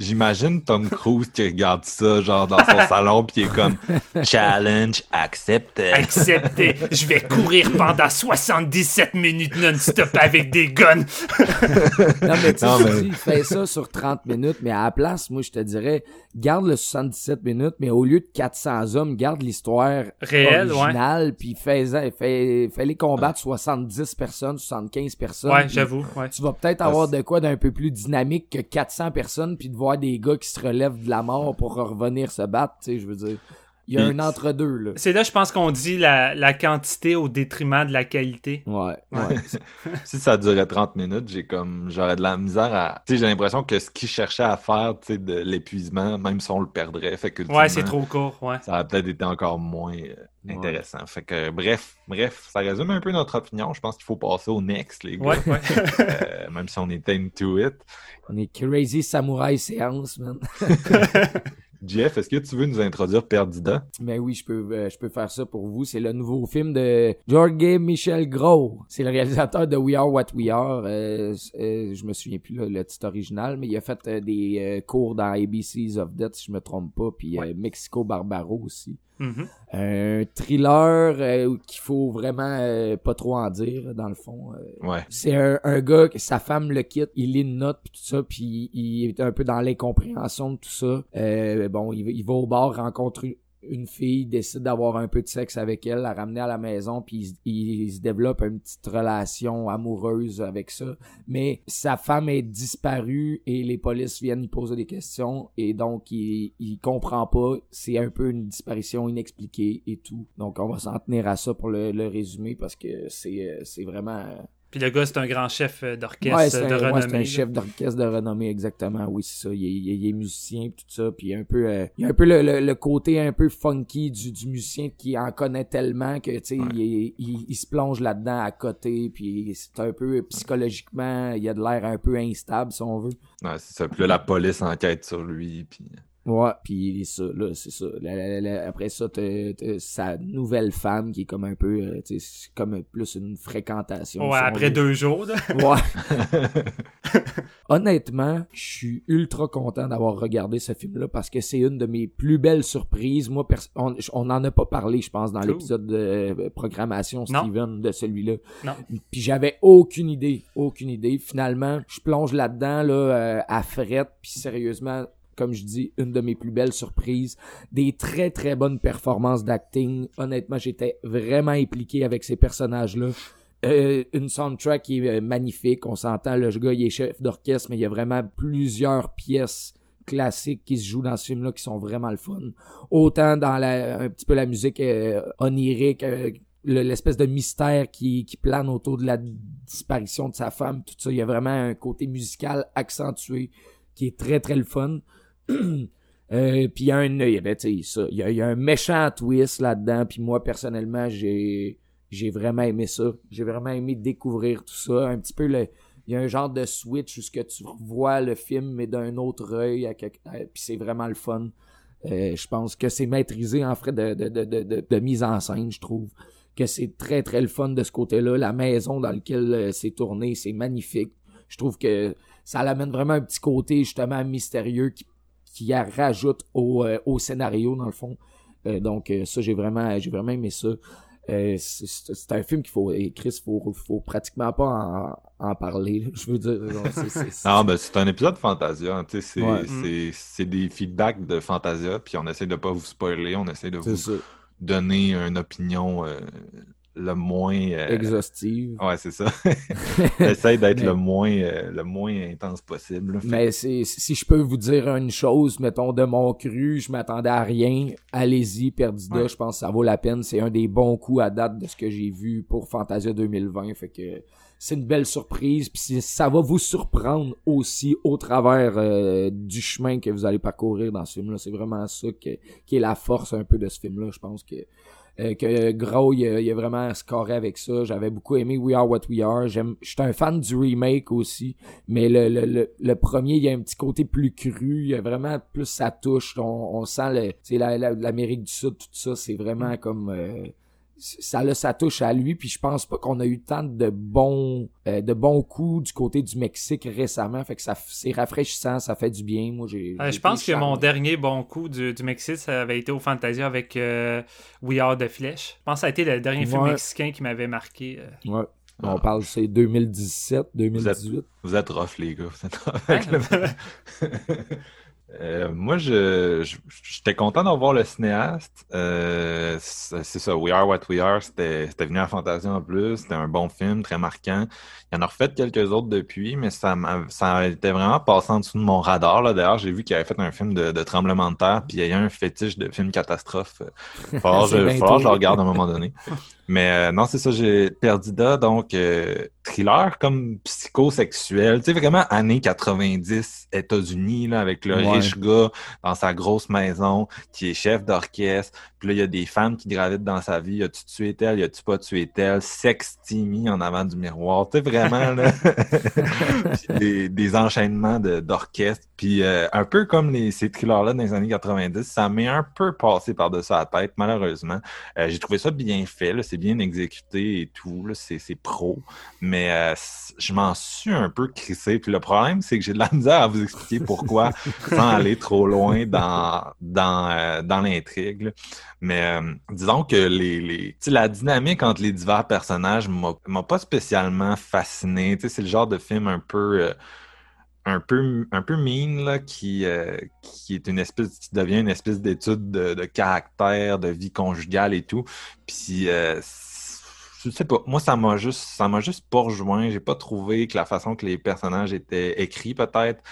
J'imagine Tom Cruise qui regarde ça, genre, dans son (laughs) salon, puis il est comme Challenge accepté. Accepté. Je vais courir pendant 77 minutes non-stop avec des guns. (laughs) non, mais tu sais, fais ça sur 30 minutes, mais à la place, moi, je te dirais, garde le 77 minutes, mais au lieu de 400 hommes, garde l'histoire réelle, originale, puis fais, fais, fais, les combattre 70 personnes, 75 personnes. Ouais, j'avoue. Ouais. Tu vas peut-être avoir de quoi d'un peu plus dynamique que 400 personnes, puis de voir des gars qui se relèvent de la mort pour revenir se battre, tu sais, je veux dire. Il y a un entre-deux, là. C'est là, je pense qu'on dit la, quantité au détriment de la qualité. Ouais. (laughs) si ça durait 30 minutes, j'ai comme, j'aurais de la misère à. Tu sais, j'ai l'impression que ce qu'il cherchait à faire, tu sais, de l'épuisement, même si on le perdrait, fait que. Ouais, c'est trop court, ouais. Ça aurait peut-être été encore moins euh, intéressant. Fait que, bref, bref, ça résume un peu notre opinion. Je pense qu'il faut passer au next, les gars. Ouais, ouais. (laughs) Euh, même si on est into it. On est crazy samouraï séance, man. (laughs) Jeff, est-ce que tu veux nous introduire Perdida? Ben oui, je peux, euh, je peux faire ça pour vous. C'est le nouveau film de Jorge Michel Gros. C'est le réalisateur de We Are What We Are. Euh, euh, je me souviens plus le titre original, mais il a fait des cours dans ABCs of Death, si je me trompe pas, puis Mexico Barbaro aussi. Mm-hmm. Un thriller euh, qu'il faut vraiment euh, pas trop en dire, dans le fond. Euh. ouais. C'est un, un, gars que sa femme le quitte, il lit une note puis tout ça, puis il est un peu dans l'incompréhension de tout ça. bon, il, il va au bar rencontrer une fille décide d'avoir un peu de sexe avec elle, la ramener à la maison, puis il, se développe une petite relation amoureuse avec ça. Mais sa femme est disparue et les polices viennent lui poser des questions et donc il, comprend pas. C'est un peu une disparition inexpliquée et tout. Donc on va s'en tenir à ça pour le, le résumer parce que c'est c'est vraiment puis le gars, c'est un grand chef euh, d'orchestre de renommée. c'est un chef d'orchestre de renommée, exactement. Oui, c'est ça. Il est, il, est, musicien tout ça. Puis un peu, euh, il y a un peu le, le, côté un peu funky du, du musicien qui en connaît tellement que, tu sais, il, il, se plonge là-dedans à côté. Puis c'est un peu psychologiquement, il a de l'air un peu instable, si on veut. Ouais, c'est ça. Puis là, la police enquête sur lui. Puis... Ouais, puis ça, là, c'est ça. après ça, t'as, sa nouvelle femme qui est comme un peu, euh, tu sais, comme plus une fréquentation. Ouais, après deux jours. Ouais. (laughs) (laughs) Honnêtement, je suis ultra content d'avoir regardé ce film-là parce que c'est une de mes plus belles surprises. Moi, on, on en a pas parlé, je pense, dans l'épisode de euh, programmation Steven de celui-là. Non. Puis j'avais aucune idée, aucune idée. Finalement, je plonge là-dedans là euh, à frette, puis sérieusement comme je dis, une de mes plus belles surprises. Des très très bonnes performances d'acting. Honnêtement, j'étais vraiment impliqué avec ces personnages-là. Euh, une soundtrack qui est euh, magnifique. On s'entend, le gars, il est chef d'orchestre, mais il y a vraiment plusieurs pièces classiques qui se jouent dans ce film-là qui sont vraiment le fun. Autant dans la, un petit peu la musique euh, onirique, l'espèce de mystère qui, qui plane autour de la disparition de sa femme, tout ça. Il y a vraiment un côté musical accentué qui est très très le fun. (clears throat) Euh, puis il y a un il y, a, un méchant twist là-dedans puis moi personnellement j'ai j'ai vraiment aimé ça j'ai vraiment aimé découvrir tout ça un petit peu le il y a un genre de switch où tu vois le film mais d'un autre œil à puis c'est vraiment le fun. Euh, je pense que c'est maîtrisé en fait de, de, de, de, mise en scène, je trouve que c'est très très le fun de ce côté-là. La maison dans laquelle euh, c'est tourné, c'est magnifique. Je trouve que ça l'amène vraiment un petit côté justement mystérieux qui, qui rajoute au, euh, au scénario dans le fond. donc ça j'ai vraiment j'ai vraiment aimé ça. Euh, c'est un film qu'il faut et Chris faut faut pratiquement pas en, parler (laughs) je veux dire non ben c'est un épisode de Fantasia c'est c'est des feedbacks de Fantasia puis on essaie de pas vous spoiler on essaie de vous donner une opinion euh, le moins euh, exhaustive. Ouais, c'est ça. (laughs) (laughs) Essaye d'être le moins euh, le moins intense possible. Mais si je peux vous dire une chose, mettons de mon cru, je m'attendais à rien. Allez-y, Perdida, je pense que ça vaut la peine. C'est un des bons coups à date de ce que j'ai vu pour Fantasia 2020. Fait que c'est une belle surprise. Puis ça va vous surprendre aussi au travers euh, du chemin que vous allez parcourir dans ce film-là. C'est vraiment ça qui est la force un peu de ce film-là. Je pense que euh, que Gros, il a, vraiment scoré avec ça. J'avais beaucoup aimé We Are What We Are. J'aime, j'étais un fan du remake aussi, mais le, le, le, premier, il y a un petit côté plus cru. Il y a vraiment plus sa touche. On, on sent le, l'Amérique du Sud, tout ça. C'est vraiment comme euh, ça là, ça touche à lui puis je pense pas qu'on a eu tant de bons euh, de bons coups du côté du Mexique récemment. Fait que ça c'est rafraîchissant ça fait du bien. Moi j'ai euh, je pense que mon dernier bon coup du, Mexique ça avait été au Fantasia avec euh, We Are the Flesh je pense que ça a été le dernier film mexicain qui m'avait marqué ouais. On parle c'est 2017 2018 vous êtes, rough les gars (laughs) Euh, moi, je, j'étais content d'avoir le cinéaste. Euh, c'est ça, We Are What We Are, c'était, c'était venu à Fantasia en plus. C'était un bon film, très marquant. Il y en a refait quelques autres depuis, mais ça, ça était vraiment passé en dessous de mon radar. Là. D'ailleurs, j'ai vu qu'il avait fait un film de, tremblement de terre, puis il y a un fétiche de film catastrophe. Il va falloir, que je le regarde à un moment donné. (laughs) Mais euh, non, c'est ça, j'ai Perdida, donc euh, thriller comme psychosexuel. Tu sais, vraiment années 90, États-Unis, là, avec le riche gars dans sa grosse maison qui est chef d'orchestre. Puis là, il y a des femmes qui gravitent dans sa vie. As-tu tué tel? Y a-tu pas tué tel? Sex Timmy en avant du miroir. Tu sais, vraiment, là. (laughs) des, des, enchaînements d'orchestre. Puis euh, un peu comme les, ces thrillers-là dans les années 90, ça m'est un peu passé par-dessus la tête, malheureusement. j'ai trouvé ça bien fait, c'est bien exécuté et tout, c'est pro. Mais euh, je m'en suis un peu crissé. Puis le problème, c'est que j'ai de la misère à vous expliquer pourquoi sans aller trop loin dans, dans, euh, dans l'intrigue. Mais euh, disons que les, la dynamique entre les divers personnages m'a pas spécialement fasciné. C'est le genre de film un peu un peu un peu mean qui, qui est une espèce qui devient une espèce d'étude de, caractère, de vie conjugale et tout. Puis je sais pas. Moi, ça m'a juste, ça m'a juste pas rejoint. J'ai pas trouvé que la façon que les personnages étaient écrits, peut-être.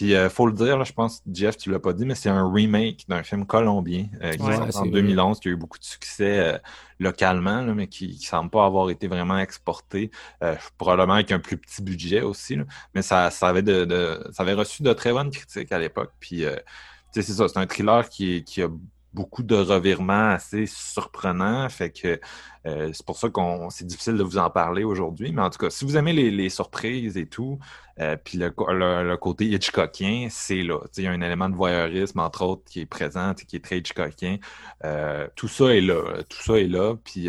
Puis, euh, faut le dire, je pense, Jeff, tu l'as pas dit, mais c'est un remake d'un film colombien euh, qui est en 2011, qui a eu beaucoup de succès euh, localement, mais qui, ne semble pas avoir été vraiment exporté, probablement avec un plus petit budget aussi. mais ça, ça avait de, ça avait reçu de très bonnes critiques à l'époque. Puis, c'est ça, c'est un thriller qui, qui a beaucoup de revirements assez surprenants. Fait que euh, c'est pour ça qu'on c'est difficile de vous en parler aujourd'hui. Mais en tout cas, si vous aimez les, surprises et tout, euh, puis le, le, côté Hitchcockien, c'est là. Il y a un élément de voyeurisme, entre autres, qui est présent et qui est très Hitchcockien. Euh, tout ça est là. Tout ça est là. Puis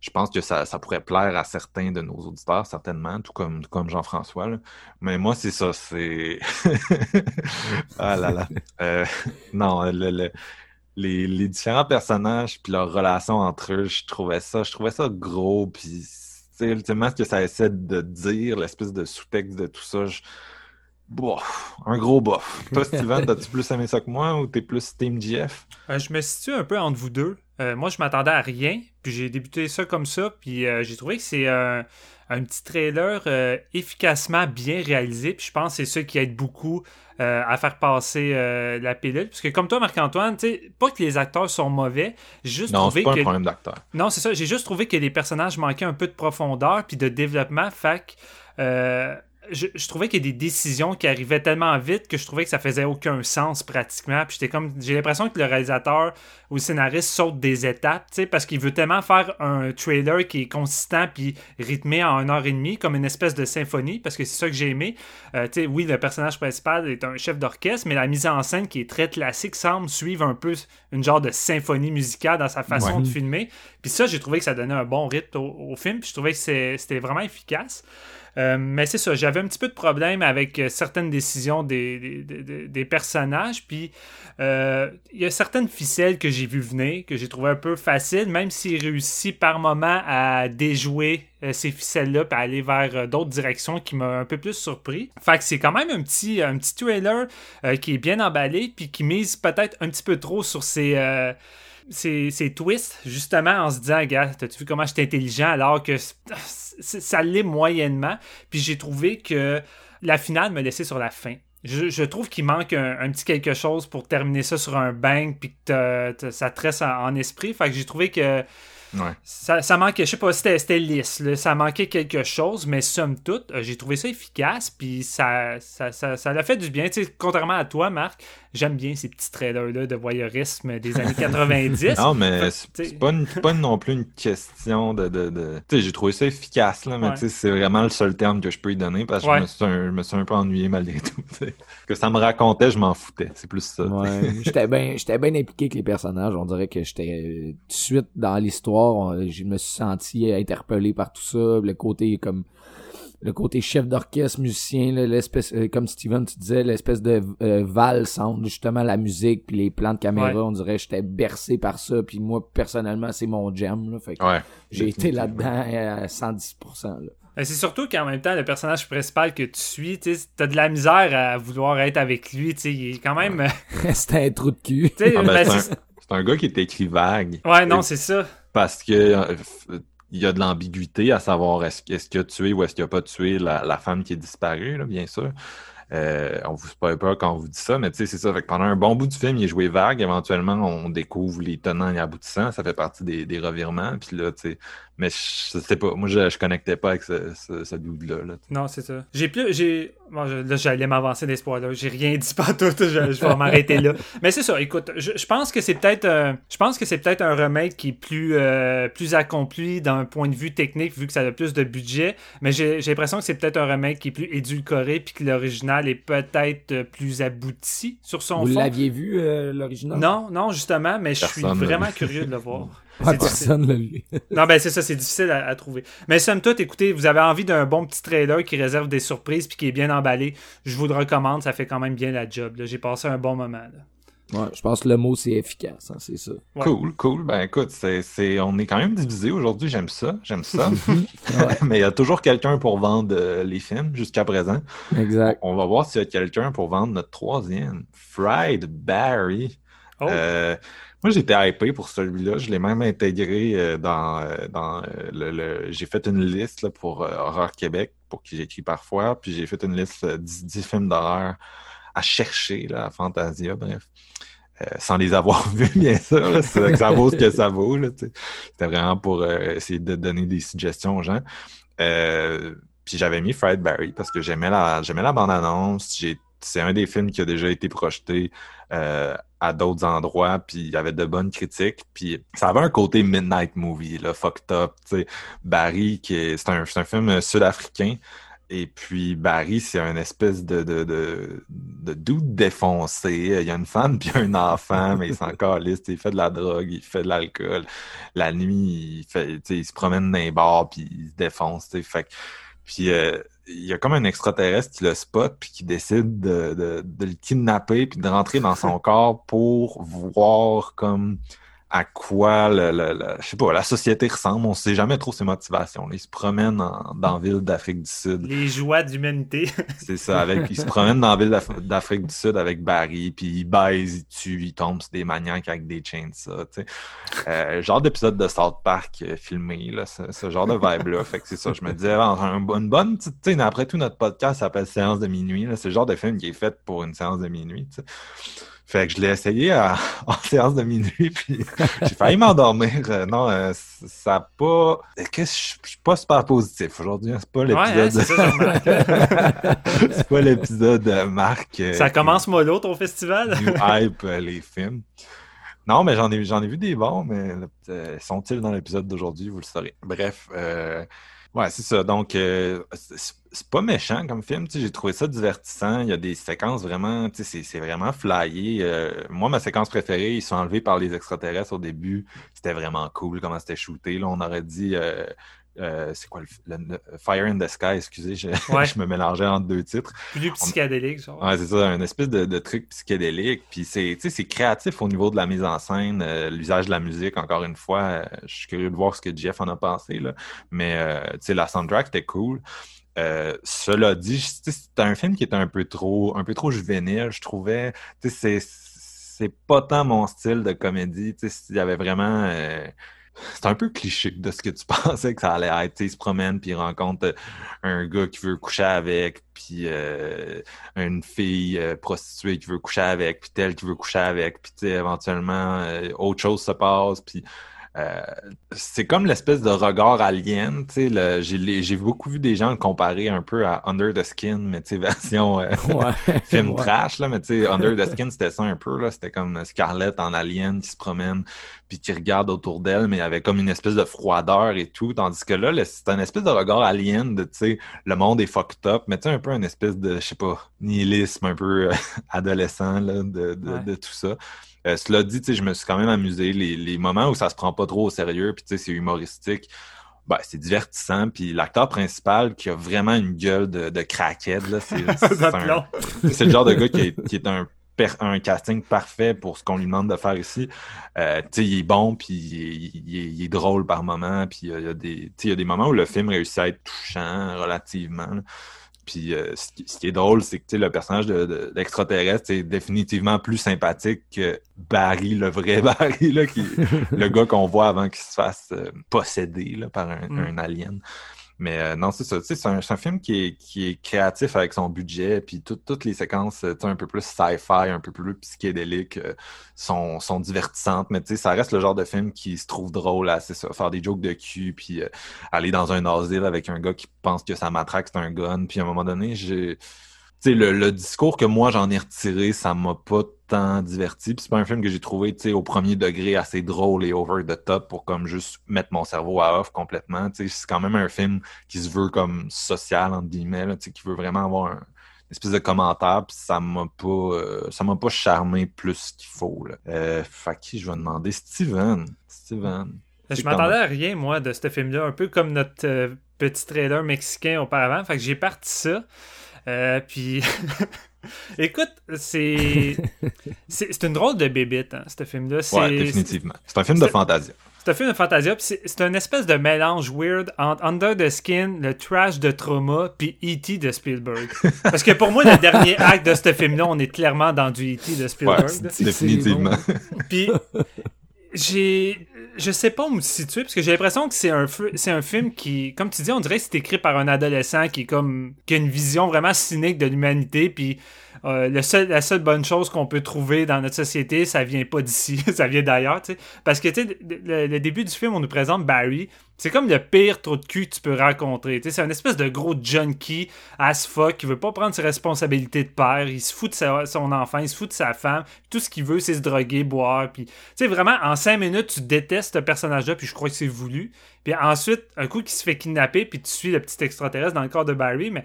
je pense que ça, pourrait plaire à certains de nos auditeurs, certainement, tout comme, comme Jean-François. Mais moi, c'est ça, c'est... (laughs) ah là là. (laughs) non, le, les, différents personnages puis leurs relations entre eux, je trouvais ça, je trouvais ça gros puis ultimement ce que ça essaie de dire, l'espèce de sous-texte de tout ça, bof, un gros bof. Toi, (laughs) Steven, t'as-tu plus aimé ça que moi ou t'es plus Team GF? Euh, je me situe un peu entre vous deux. Euh, moi, je m'attendais à rien, puis j'ai débuté ça comme ça, puis euh, j'ai trouvé que c'est un un petit trailer euh, efficacement bien réalisé. Puis je pense que c'est ça qui aide beaucoup euh, à faire passer euh, la pilule. Parce que comme toi, Marc-Antoine, pas que les acteurs sont mauvais, juste non, trouvé pas que... un problème d'acteur. Non, c'est ça. J'ai juste trouvé que les personnages manquaient un peu de profondeur puis de développement. Fait que je, trouvais qu'il y a des décisions qui arrivaient tellement vite que je trouvais que ça faisait aucun sens pratiquement. Puis j'étais comme, j'ai l'impression que le réalisateur ou le scénariste saute des étapes, tu sais, parce qu'il veut tellement faire un trailer qui est consistant puis rythmé en une heure et demie, comme une espèce de symphonie, parce que c'est ça que j'ai aimé. Euh, tu sais, oui, le personnage principal est un chef d'orchestre, mais la mise en scène qui est très classique semble suivre un peu une genre de symphonie musicale dans sa façon de filmer. Puis ça, j'ai trouvé que ça donnait un bon rythme au, au film, puis je trouvais que c'était vraiment efficace. Euh, mais c'est ça, j'avais un petit peu de problème avec euh, certaines décisions des, des, personnages. Puis euh, il y a certaines ficelles que j'ai vu venir, que j'ai trouvé un peu faciles, même s'il réussit par moment à déjouer ces ficelles-là et aller vers d'autres directions qui m'a un peu plus surpris. Fait que c'est quand même un petit, un petit trailer qui est bien emballé puis qui mise peut-être un petit peu trop sur ses ces, twists, justement, en se disant, gars, t'as-tu vu comment j'étais intelligent alors que ça l'est moyennement? Puis j'ai trouvé que la finale me laissait sur la fin. Je, trouve qu'il manque un, petit quelque chose pour terminer ça sur un bang, puis que ça tresse en, en esprit. Fait que j'ai trouvé que ça, ça, manquait, je sais pas, c'était, c'était lisse, ça manquait quelque chose, mais somme toute, euh, j'ai trouvé ça efficace, puis ça, ça, ça, ça l'a fait du bien. contrairement à toi, Marc, j'aime bien ces petits trailers-là de voyeurisme des années (laughs) 90. non, mais c'est pas, pas, non plus une question de. de, de... j'ai trouvé ça efficace, là, mais c'est vraiment le seul terme que je peux y donner parce que je, me suis un, je, me suis un, peu ennuyé malgré tout. Que ça me racontait, je m'en foutais. C'est plus ça. j'étais bien bien impliqué avec les personnages. On dirait que j'étais tout de suite dans l'histoire je me suis senti interpellé par tout ça. Le côté comme le côté chef d'orchestre, musicien, l'espèce, euh, comme Steven, tu disais, l'espèce de euh, valse entre justement la musique puis les plans de caméra, on dirait que j'étais bercé par ça. Puis moi, personnellement, c'est mon jam. fait j'ai été là-dedans à 110%. C'est surtout qu'en même temps, le personnage principal que tu suis, tu as de la misère à vouloir être avec lui. Il est quand même. C'était (laughs) un trou de cul. Ah, ben, ben, c'est un, gars qui est écrit vague. Ouais, non, c'est ça parce que euh, il y a de l'ambiguïté à savoir est-ce est qu'il a tué ou est-ce qu'il a pas tué la, femme qui est disparue, là, bien sûr. Euh, on vous spoil pas quand on vous dit ça, mais tu sais, c'est ça. Que pendant un bon bout du film, il est joué vague. Éventuellement, on découvre les tenants et aboutissants. Ça fait partie des, des revirements. Puis là, tu sais, mais je sais pas. Moi, je, je connectais pas avec ce, ce, dude-là. non, c'est ça. J'ai plus. J'ai. Bon, là, j'allais m'avancer des spoilers. J'ai rien dit pas tout. Je, je vais m'arrêter là. (laughs) Mais c'est ça. Écoute, je, je pense que c'est peut-être. Euh, je pense que c'est peut-être un remake qui est plus, euh, plus accompli d'un point de vue technique, vu que ça a plus de budget. Mais j'ai l'impression que c'est peut-être un remake qui est plus édulcoré, puis que l'original est peut-être plus abouti sur son Vous l'aviez vu, euh, l'original? Non, non, justement, mais je suis vraiment curieux de le voir. (laughs) personne l'a vu. (laughs) non, ben c'est ça, c'est difficile à, trouver. Mais somme toute, écoutez, vous avez envie d'un bon petit trailer qui réserve des surprises puis qui est bien emballé, je vous le recommande, ça fait quand même bien la job. J'ai passé un bon moment. Ouais, je pense que le mot c'est efficace, hein, c'est ça. Cool, cool. Ben écoute, c'est, on est quand même divisé aujourd'hui, j'aime ça, j'aime ça. (laughs) (laughs) Mais il y a toujours quelqu'un pour vendre euh, les films jusqu'à présent. Exact. On, va voir s'il y a quelqu'un pour vendre notre troisième, Fried Barry. Oh. Euh, moi, j'étais hypé pour celui-là. Je l'ai même intégré euh, dans, euh, dans euh, le, J'ai fait une liste pour Horreur Québec, pour qui j'écris parfois. Puis j'ai fait une liste de 10, films d'horreur à chercher là, à Fantasia, bref. sans les avoir (laughs) vus, bien sûr. ça vaut ce que ça vaut. C'était vraiment pour essayer de donner des suggestions aux gens. puis j'avais mis Fred Barry parce que j'aimais la, j'aimais la bande-annonce. C'est un des films qui a déjà été projeté à d'autres endroits, puis il y avait de bonnes critiques, puis ça avait un côté midnight movie, là, fucked up, tu sais. Barry, qui c'est un, un film sud-africain, et puis Barry, c'est un espèce de, de, de, de doute défoncé. Il y a une femme puis un enfant, mais il s'en (laughs) calisse. Il fait de la drogue, il fait de l'alcool. La nuit, il fait, il se promène dans les bars puis il se défonce. Fait, puis euh, il y a comme un extraterrestre qui le spot puis qui décide de, de, de le kidnapper puis de rentrer dans son (laughs) corps pour voir comme à quoi le, je sais pas, la société ressemble. On sait jamais trop ses motivations. Il se promène dans la ville d'Afrique du Sud. Les joies d'humanité. (laughs) c'est ça. Avec, il se promène dans la ville d'Afrique du Sud avec Barry, puis il baise, il tue, il tombe sur des maniaques avec des chainsaws. Tu sais. Euh, genre d'épisode de South Park euh, filmé, là, ce, genre de vibe-là. (laughs) fait que c'est ça. Je me disais, une bonne, tu sais, après tout, notre podcast s'appelle Séance de minuit. C'est le genre de film qui est fait pour une séance de minuit. Fait que je l'ai essayé (laughs) en séance de minuit, puis (laughs) J'ai failli m'endormir. Euh, non, euh, ça n'a pas. Que je suis pas super positif aujourd'hui. Hein, c'est pas l'épisode. Hein, (laughs) c'est pas l'épisode de Marc. ça commence mollo ton festival? New hype les films. Non, mais j'en ai, j'en ai vu des bons, mais sont-ils dans l'épisode d'aujourd'hui? Vous le saurez. Bref, Ouais, c'est ça. Donc, euh, c'est pas méchant comme film. J'ai trouvé ça divertissant. Il y a des séquences vraiment, c'est vraiment flyé. Euh, moi, ma séquence préférée, ils sont enlevés par les extraterrestres au début. C'était vraiment cool comment c'était shooté. Là, on aurait dit euh, euh, c'est quoi le, Fire in the Sky, excusez, je, (laughs) je, me mélangeais entre deux titres. Plus psychédélique, genre. Ouais, c'est ça, un espèce de, truc psychédélique. Puis c'est, c'est créatif au niveau de la mise en scène, euh, l'usage de la musique, encore une fois. Euh, je suis curieux de voir ce que Jeff en a pensé, là. Mais, tu sais, la soundtrack était cool. cela dit, c'était un film qui était un peu trop, un peu trop juvénile, je trouvais. Tu sais, c'est pas tant mon style de comédie. Il y avait vraiment c'est un peu cliché de ce que tu (laughs) pensais que ça allait être. il se promène puis il rencontre euh, un gars qui veut coucher avec, puis euh, une fille euh, prostituée qui veut coucher avec, puis telle qui veut coucher avec, puis éventuellement autre chose se passe, puis euh, c'est comme l'espèce de regard alien. J'ai beaucoup vu des gens le comparer un peu à Under the Skin, mais (laughs) version euh, (laughs) film trash. Là, mais Under the Skin, c'était ça un peu. C'était comme Scarlett en alien qui se promène puis qui regarde autour d'elle, mais avait comme une espèce de froideur et tout. Tandis que là, c'est un espèce de regard alien de, tu sais, le monde est fucked up, mais tu sais, un peu une espèce de, je sais pas, nihilisme un peu euh, (laughs) adolescent là, de, de, de tout ça. Euh, cela dit, je me suis quand même amusé. Les, moments où ça se prend pas trop au sérieux, puis c'est humoristique, ben, c'est divertissant. Puis l'acteur principal qui a vraiment une gueule de, de crackhead, (laughs) c'est le genre de gars qui est, un un casting parfait pour ce qu'on lui demande de faire ici. Euh, il est bon, puis il, est, drôle par moments, puis il y, a des, il y a des moments où le film réussit à être touchant relativement. Puis euh, ce, qui, est drôle, c'est que le personnage d'extraterrestre est définitivement plus sympathique que Barry, le vrai (laughs) Barry, là, qui, le (laughs) gars qu'on voit avant qu'il se fasse euh, posséder par mm. un, alien. Mais euh, non, c'est ça. C'est un, un, film qui est, qui est créatif avec son budget, puis toutes les séquences un peu plus sci-fi, un peu plus psychédéliques euh, sont, sont divertissantes. Mais ça reste le genre de film qui se trouve drôle à ça, faire des jokes de cul, puis euh, aller dans un asile avec un gars qui pense que sa matraque c'est un gun. Puis à un moment donné, j'ai le, le discours que moi j'en ai retiré, ça m'a pas tant diverti. Puis c'est pas un film que j'ai trouvé au premier degré assez drôle et over the top pour comme juste mettre mon cerveau à off complètement. C'est quand même un film qui se veut comme social, entre guillemets, là, qui veut vraiment avoir un, une espèce de commentaire, puis ça m'a pas euh, ça m'a pas charmé plus qu'il faut. Là. Euh, fait qui je vais demander? Steven. Steven. Je m'attendais à rien, moi, de ce film-là, un peu comme notre euh, petit trailer mexicain auparavant. Fait que j'ai parti ça. Euh, puis, (laughs) écoute, (laughs) c'est c'est une drôle de bébite, hein, ce film-là. Ouais, définitivement. C'est un film de fantasia. C'est un film de fantasia, puis c'est un espèce de mélange weird entre Under the Skin, le trash de Trauma, puis E.T. de Spielberg. (laughs) Parce que pour moi, le dernier acte de ce film-là, on est clairement dans du E.T. de Spielberg. Ouais, définitivement. Puis j'ai je sais pas où me situer parce que j'ai l'impression que c'est un c'est un film qui comme tu dis on dirait que c'est écrit par un adolescent qui est comme qui a une vision vraiment cynique de l'humanité puis euh, le la seule bonne chose qu'on peut trouver dans notre société, ça vient pas d'ici, (laughs) ça vient d'ailleurs. Parce que, sais, le, début du film, on nous présente Barry. C'est comme le pire trou de cul que tu peux rencontrer. C'est un espèce de gros junkie as fuck qui veut pas prendre ses responsabilités de père. Il se fout de son enfant, il se fout de sa femme. Tout ce qu'il veut, c'est se droguer, boire. Puis, vraiment, en cinq minutes, tu détestes ce personnage-là, puis je crois que c'est voulu. Puis ensuite, un coup qui se fait kidnapper, puis tu suis le petit extraterrestre dans le corps de Barry, mais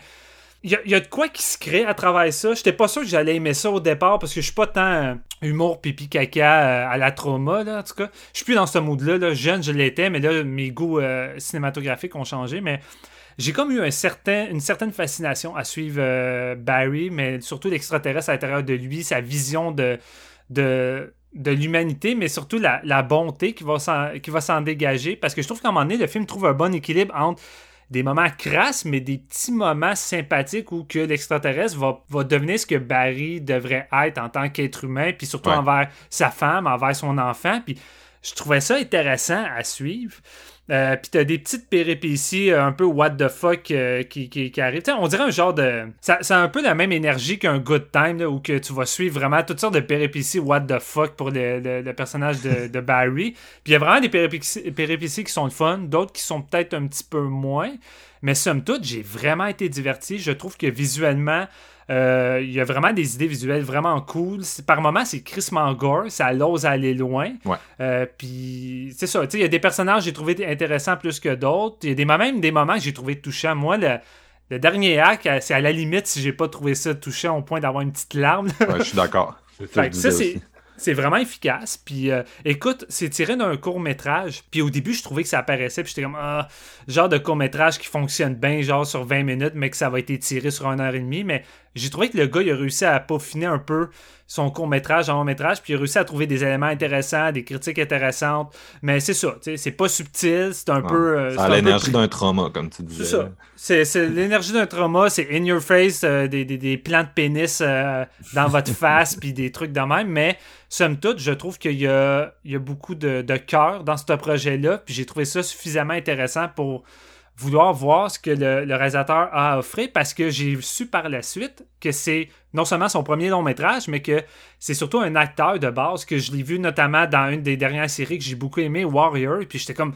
il y, a de quoi qui se crée à travers ça. J'étais pas sûr que j'allais aimer ça au départ parce que je suis pas tant euh, humour pipi caca euh, à la trauma, là, en tout cas. Je suis plus dans ce mood-là. Jeune, je l'étais, mais là, mes goûts euh, cinématographiques ont changé. Mais j'ai comme eu une certaine fascination à suivre Barry, mais surtout l'extraterrestre à l'intérieur de lui, sa vision de, de, de l'humanité, mais surtout la, la bonté qui va s'en dégager. Parce que je trouve qu'à un moment donné, le film trouve un bon équilibre entre des moments crasses, mais des petits moments sympathiques où que l'extraterrestre va, va, devenir ce que Barry devrait être en tant qu'être humain, puis surtout envers sa femme, envers son enfant. Puis je trouvais ça intéressant à suivre. Euh, puis t'as des petites péripéties euh, un peu what the fuck euh, qui, qui, qui, arrivent. on dirait un genre de. Ça, c'est un peu la même énergie qu'un good time où que tu vas suivre vraiment toutes sortes de péripéties what the fuck pour le, le, personnage de, de Barry. (laughs) Puis il y a vraiment des péripéties, péripéties qui sont le fun, d'autres qui sont peut-être un petit peu moins. Mais somme toute, j'ai vraiment été diverti. Je trouve que visuellement, euh, il y a vraiment des idées visuelles vraiment cool. Par moments, c'est Chris Mangor, ça l'ose aller loin. Euh, puis c'est ça, il y a des personnages que j'ai trouvé intéressants plus que d'autres. Il y a des, même des moments que j'ai trouvé touchants. Moi, le, dernier hack, c'est à la limite si j'ai pas trouvé ça touchant au point d'avoir une petite larme. ouais, je suis d'accord. (laughs) Ça, c'est c'est vraiment efficace. Puis euh, écoute, c'est tiré d'un court métrage. Puis au début, je trouvais que ça apparaissait. Puis j'étais comme, ah, genre de court métrage qui fonctionne bien, genre sur 20 minutes, mais que ça va être tiré sur une heure et demie. Mais j'ai trouvé que le gars, il a réussi à peaufiner un peu son court métrage en long métrage, puis il a réussi à trouver des éléments intéressants, des critiques intéressantes. Mais c'est ça, c'est pas subtil, c'est un peu. Euh, ça l'énergie d'un trauma, comme tu disais. C'est ça. C'est l'énergie d'un trauma, c'est in your face, euh, des, des, des, plans de pénis euh, dans votre (laughs) face, puis des trucs de même. Mais somme toute, je trouve qu'il y a, il y a beaucoup de, de cœur dans ce projet-là, puis j'ai trouvé ça suffisamment intéressant pour vouloir voir ce que le, réalisateur a offert parce que j'ai su par la suite que c'est non seulement son premier long métrage, mais que c'est surtout un acteur de base que je l'ai vu notamment dans une des dernières séries que j'ai beaucoup aimé, Warrior. Puis j'étais comme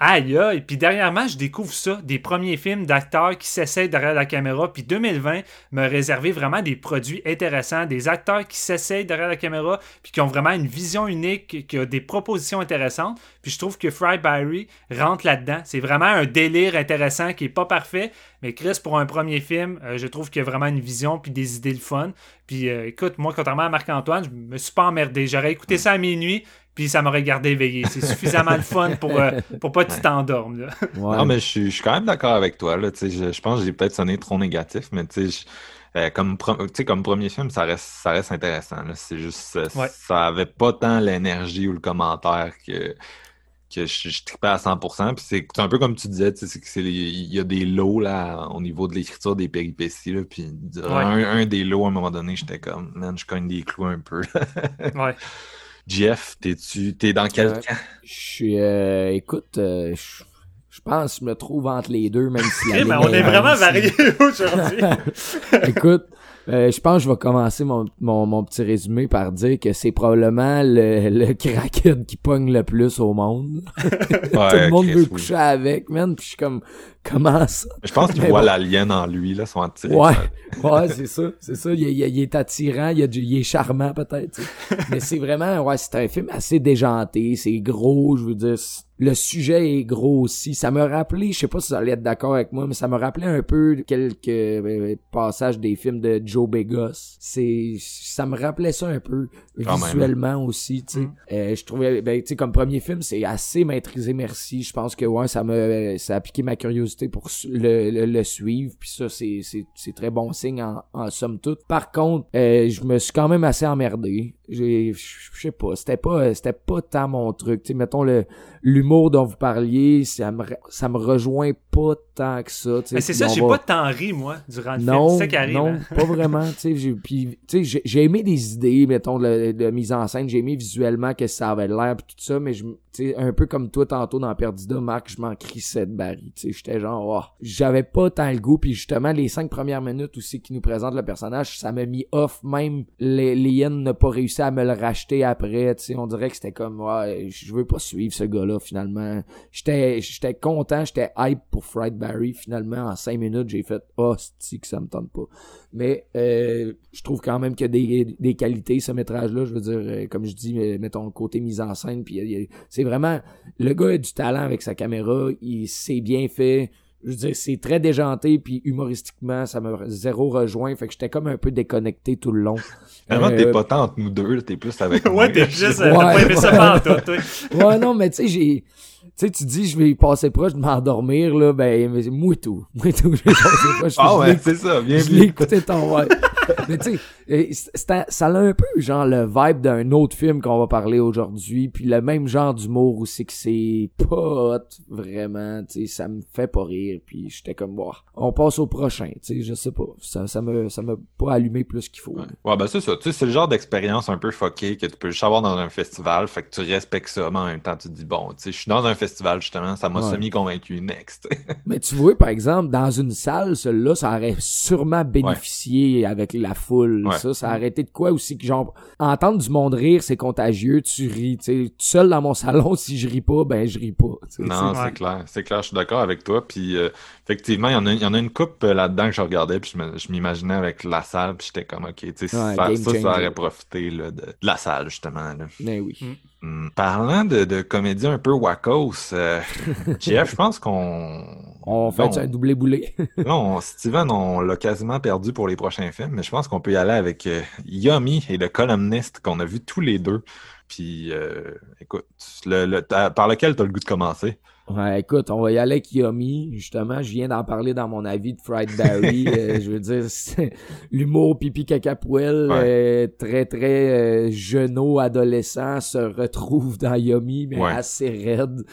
Aïe, et puis dernièrement, je découvre ça, des premiers films d'acteurs qui s'essayent derrière la caméra, puis 2020 me réservé vraiment des produits intéressants, des acteurs qui s'essayent derrière la caméra, puis qui ont vraiment une vision unique, qui ont des propositions intéressantes, puis je trouve que Fry Barry rentre là-dedans. C'est vraiment un délire intéressant qui est pas parfait, mais Chris, pour un premier film, euh, je trouve qu'il y a vraiment une vision, puis des idées de fun. Puis euh, écoute, moi, contrairement à Marc-Antoine, je me suis pas emmerdé. J'aurais écouté ça à minuit, puis ça m'aurait gardé éveillé. C'est suffisamment le fun pour, euh, pour pas que tu t'endormes. Non, mais je suis, je suis quand même d'accord avec toi. Là, je, je pense que j'ai peut-être sonné trop négatif, mais tu sais, euh, comme, comme premier film, ça reste, ça reste intéressant. C'est juste, euh, ça avait pas tant l'énergie ou le commentaire que, que je, je tripais à 100%. Puis c'est un peu comme tu disais, il y a des lots là, au niveau de l'écriture des péripéties. Là, puis un, un, des lots, à un moment donné, j'étais comme, man, je cogne des clous un peu. ouais. (laughs) Jeff, t'es-tu, t'es dans quel camp? Je suis, euh, écoute, euh, je pense que je me trouve entre les deux, même si la mais on est vraiment variés (laughs) aujourd'hui. (laughs) écoute, euh, je pense que je vais commencer mon, mon, mon, petit résumé par dire que c'est probablement le, le (laughs) crackhead qui pogne le plus au monde. (laughs) Tout le monde veut coucher avec, man. Puis je suis comme, comment ça? Je pense qu'il voit l'alien en lui, là, son attiré. Ouais, (laughs) ouais, c'est ça, c'est ça. Il, il, est attirant, il, il est charmant peut-être. Mais c'est vraiment, ouais, c'est un film assez déjanté, c'est gros, je veux dire, le sujet est gros aussi. Ça me rappelait, je sais pas si vous allez être d'accord avec moi, mais ça me rappelait un peu quelques euh, passages des films de Joe Begos. C'est, ça me rappelait ça un peu visuellement aussi, tu sais. Mm. Euh, je trouvais, ben, tu sais, comme premier film, c'est assez maîtrisé, merci. Je pense que ouais, ça me, ça a piqué ma curiosité pour le, le, suivre. Puis ça, c'est, c'est, c'est très bon signe en, en somme toute. Par contre, euh, je me suis quand même assez emmerdé je sais pas c'était pas c'était pas tant mon truc. Tu sais mettons le l'humour dont vous parliez ça me ça me rejoint pas tant que ça mais c'est ça j'ai pas tant ri moi durant le non, film c'est ça qui arrive non hein. pas vraiment tu sais. J'ai puis tu sais j'ai aimé des idées mettons de, de mise en scène. J'ai aimé visuellement que ça avait l'air tout ça mais je tu sais un peu comme toi tantôt dans Perdida Marc je m'en crissais de Barry tu sais. J'étais genre oh, j'avais pas tant le goût. Puis justement les cinq premières minutes aussi qui nous présentent le personnage ça m'a mis off. Même les, n'a pas réussi à me le racheter après, tu sais, on dirait que c'était comme ouais, je veux pas suivre ce gars-là finalement. J'étais j'étais content, j'étais hype pour Fried Barry finalement en cinq minutes, j'ai fait oh, que ça me tente pas. Mais euh, je trouve quand même qu'il y a des, des qualités ce métrage là, je veux dire euh, comme je dis euh, mettons côté mise en scène puis c'est vraiment le gars a du talent avec sa caméra, il s'est bien fait je veux dire, c'est très déjanté, puis humoristiquement, ça m'a zéro rejoint, fait que j'étais comme un peu déconnecté tout le long. (laughs) T'es euh, pas tant entre nous deux, t'es plus avec (laughs) Ouais, t'es juste, euh, ouais, pas aimé ça toi, toi. (laughs) ouais, non, mais tu sais, j'ai, tu sais, tu dis, je vais y passer proche de m'endormir, là, ben, moi tout. Moi tout, je vais passer proche. Ah ouais, c'est ça, bien Je l'ai écouté ton, ouais. Mais tu sais, ça a un peu genre le vibe d'un autre film qu'on va parler aujourd'hui, puis le même genre d'humour aussi que c'est pas vraiment, tu sais, ça me fait pas rire, puis j'étais comme, bon, on passe au prochain, tu sais, je sais pas, ça, ça me, ça m'a pas allumé plus qu'il faut. Ouais, ben c'est ça, tu sais, c'est le genre d'expérience un peu fuckée que tu peux juste avoir dans un festival, fait que tu respectes ça, mais en même temps, tu te dis, bon, tu sais, je suis dans un festival, justement, ça m'a semi-convaincu, next. mais tu vois, par exemple, dans une salle, celui-là, ça aurait sûrement bénéficié avec la foule, ça, ça aurait été de quoi aussi que, genre, entendre du monde rire, c'est contagieux, tu ris, tu sais, tout seul dans mon (laughs) salon, si je ris pas, ben je ris pas. Non, c'est clair, c'est clair, je suis d'accord avec toi, puis euh, effectivement, il y, en a, y en a une coupe euh, là-dedans que je regardais, puis je m'imaginais avec la salle, puis j'étais comme, ok, tu sais, ça, ça, aurait profité là, de, la salle, justement. Là. Mais ben oui. Mm. Mm. Parlant de, de comédie un peu wackos, euh, (laughs) Jeff, je pense qu'on... On fait un doublé boulé. (laughs) non, Steven, on l'a quasiment perdu pour les prochains films, mais je pense qu'on peut y aller avec euh, Yummy et le columniste qu'on a vu tous les deux. Puis, euh, écoute, le, par lequel tu as le goût de commencer? Ouais, écoute, on va y aller avec Yomi. Justement, je viens d'en parler dans mon avis de Fried Barry. (laughs) Euh, je veux dire, l'humour pipi caca poêle, euh, très très euh, jeunot adolescent se retrouve dans Yomi, mais assez raide.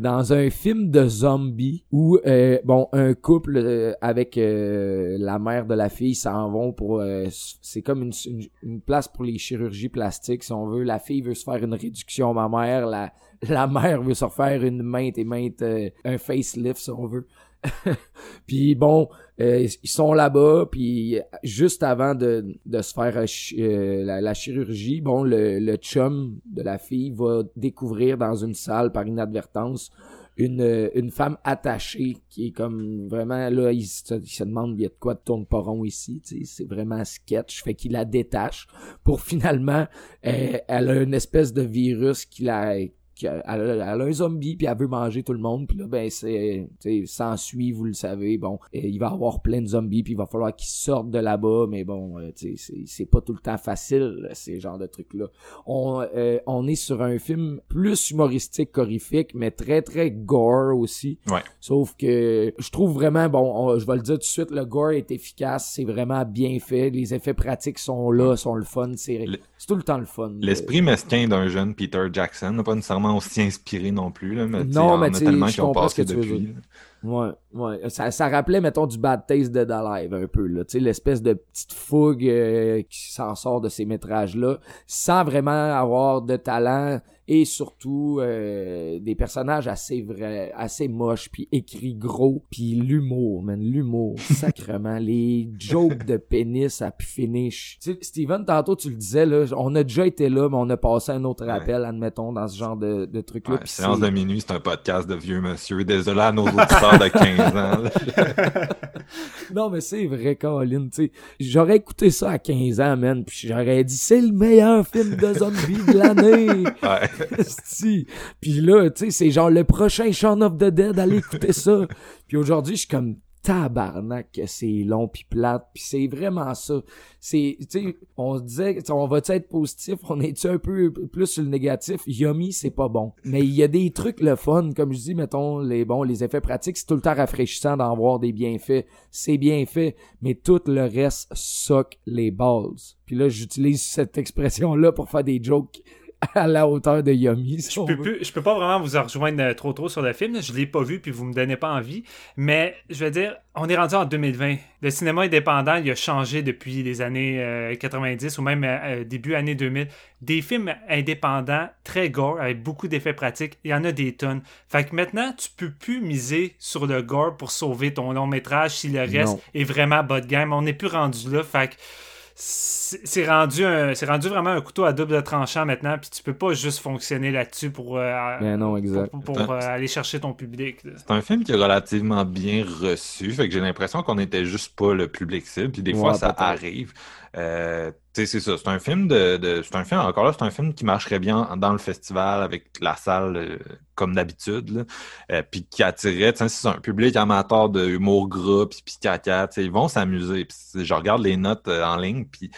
dans un film de zombies où bon un couple avec la mère de la fille s'en vont pour c'est comme une, une, place pour les chirurgies plastiques si on veut la fille veut se faire une réduction mammaire la la mère veut se refaire une maintes et maintes, euh, un facelift, si on veut. (laughs) puis bon, euh, ils sont là-bas, puis juste avant de, de se faire euh, la, chirurgie, bon, le, le chum de la fille va découvrir dans une salle par inadvertance une, une femme attachée qui est comme vraiment là il se, il se demande il y a de quoi de tourne pas rond ici c'est vraiment sketch fait qu'il la détache pour finalement elle a une espèce de virus qui la elle, a un zombie puis elle veut manger tout le monde puis là ben c'est s'ensuit vous le savez bon il va y avoir plein de zombies puis il va falloir qu'ils sortent de là-bas mais bon euh, c'est pas tout le temps facile ces genres de trucs là on euh, on est sur un film plus humoristique qu'horrifique mais très très gore aussi. Ouais. sauf que je trouve vraiment bon je vais le dire tout de suite le gore est efficace c'est vraiment bien fait les effets pratiques sont là sont le fun c'est tout le temps le fun. L'esprit mesquin d'un jeune Peter Jackson pas nécessairement aussi inspiré non plus. Là, mais non, mais tu tellement qui ont passé depuis. Ouais, ouais. Ça, ça rappelait, mettons, du Bad Taste de Alive un peu, là. Tu sais, l'espèce de petite fougue euh, qui s'en sort de ces métrages-là, sans vraiment avoir de talent et surtout euh, des personnages assez vrais, assez moches, puis écrits gros, puis l'humour, man, l'humour, (laughs) sacrement, les jokes de pénis à pu finish. Tu sais, Steven, tantôt tu le disais, là, on a déjà été là, mais on a passé un autre appel, admettons, dans ce genre de, de truc-là. Ouais, séance de minuit, c'est un podcast de vieux monsieur. Désolé à nos auditeurs de 15 ans. (laughs) non, mais c'est vrai, Colin, tu sais. J'aurais écouté ça à 15 ans, man, puis j'aurais dit, c'est le meilleur film de zombies de l'année. Ouais. (laughs) puis là, tu sais, c'est genre le prochain Shaun of the Dead, allez écouter ça. Puis aujourd'hui, je suis comme tabarnak c'est long puis plate. Puis c'est vraiment ça. C'est tu sais on se disait on va être positif? On est un peu plus sur le négatif? Yummy c'est pas bon. Mais il y a des trucs le fun. Comme je dis mettons les bons les effets pratiques c'est tout le temps rafraîchissant d'en voir des bienfaits. C'est bien fait mais tout le reste soque les balls. Puis là j'utilise cette expression là pour faire des jokes à la hauteur de Yummy. je, peux je peux pas vraiment vous rejoindre euh, trop trop sur le film. Je l'ai pas vu puis vous me donnez pas envie. Mais je veux dire, on est rendu en 2020. Le cinéma indépendant, il a changé depuis les années 90 euh, ou même euh, début années 2000. Des films indépendants très gore avec beaucoup d'effets pratiques, il y en a des tonnes. Fait que maintenant, tu peux plus miser sur le gore pour sauver ton long métrage si le reste est vraiment bas de gamme. On n'est plus rendu là. Fait que c'est rendu c'est rendu vraiment un couteau à double tranchant maintenant puis tu peux pas juste fonctionner là-dessus pour, euh, ben pour, euh, aller chercher ton public c'est un film qui est relativement bien reçu fait que j'ai l'impression qu'on était juste pas le public cible puis des fois ça arrive. Euh, c'est ça c'est un film de, c'est un film encore là c'est un film qui marcherait bien dans le festival avec la salle comme d'habitude, euh, puis qui attirait, c'est un public amateur de humour gras, puis, puis caca, ils vont s'amuser. Je regarde les notes euh, en ligne, puis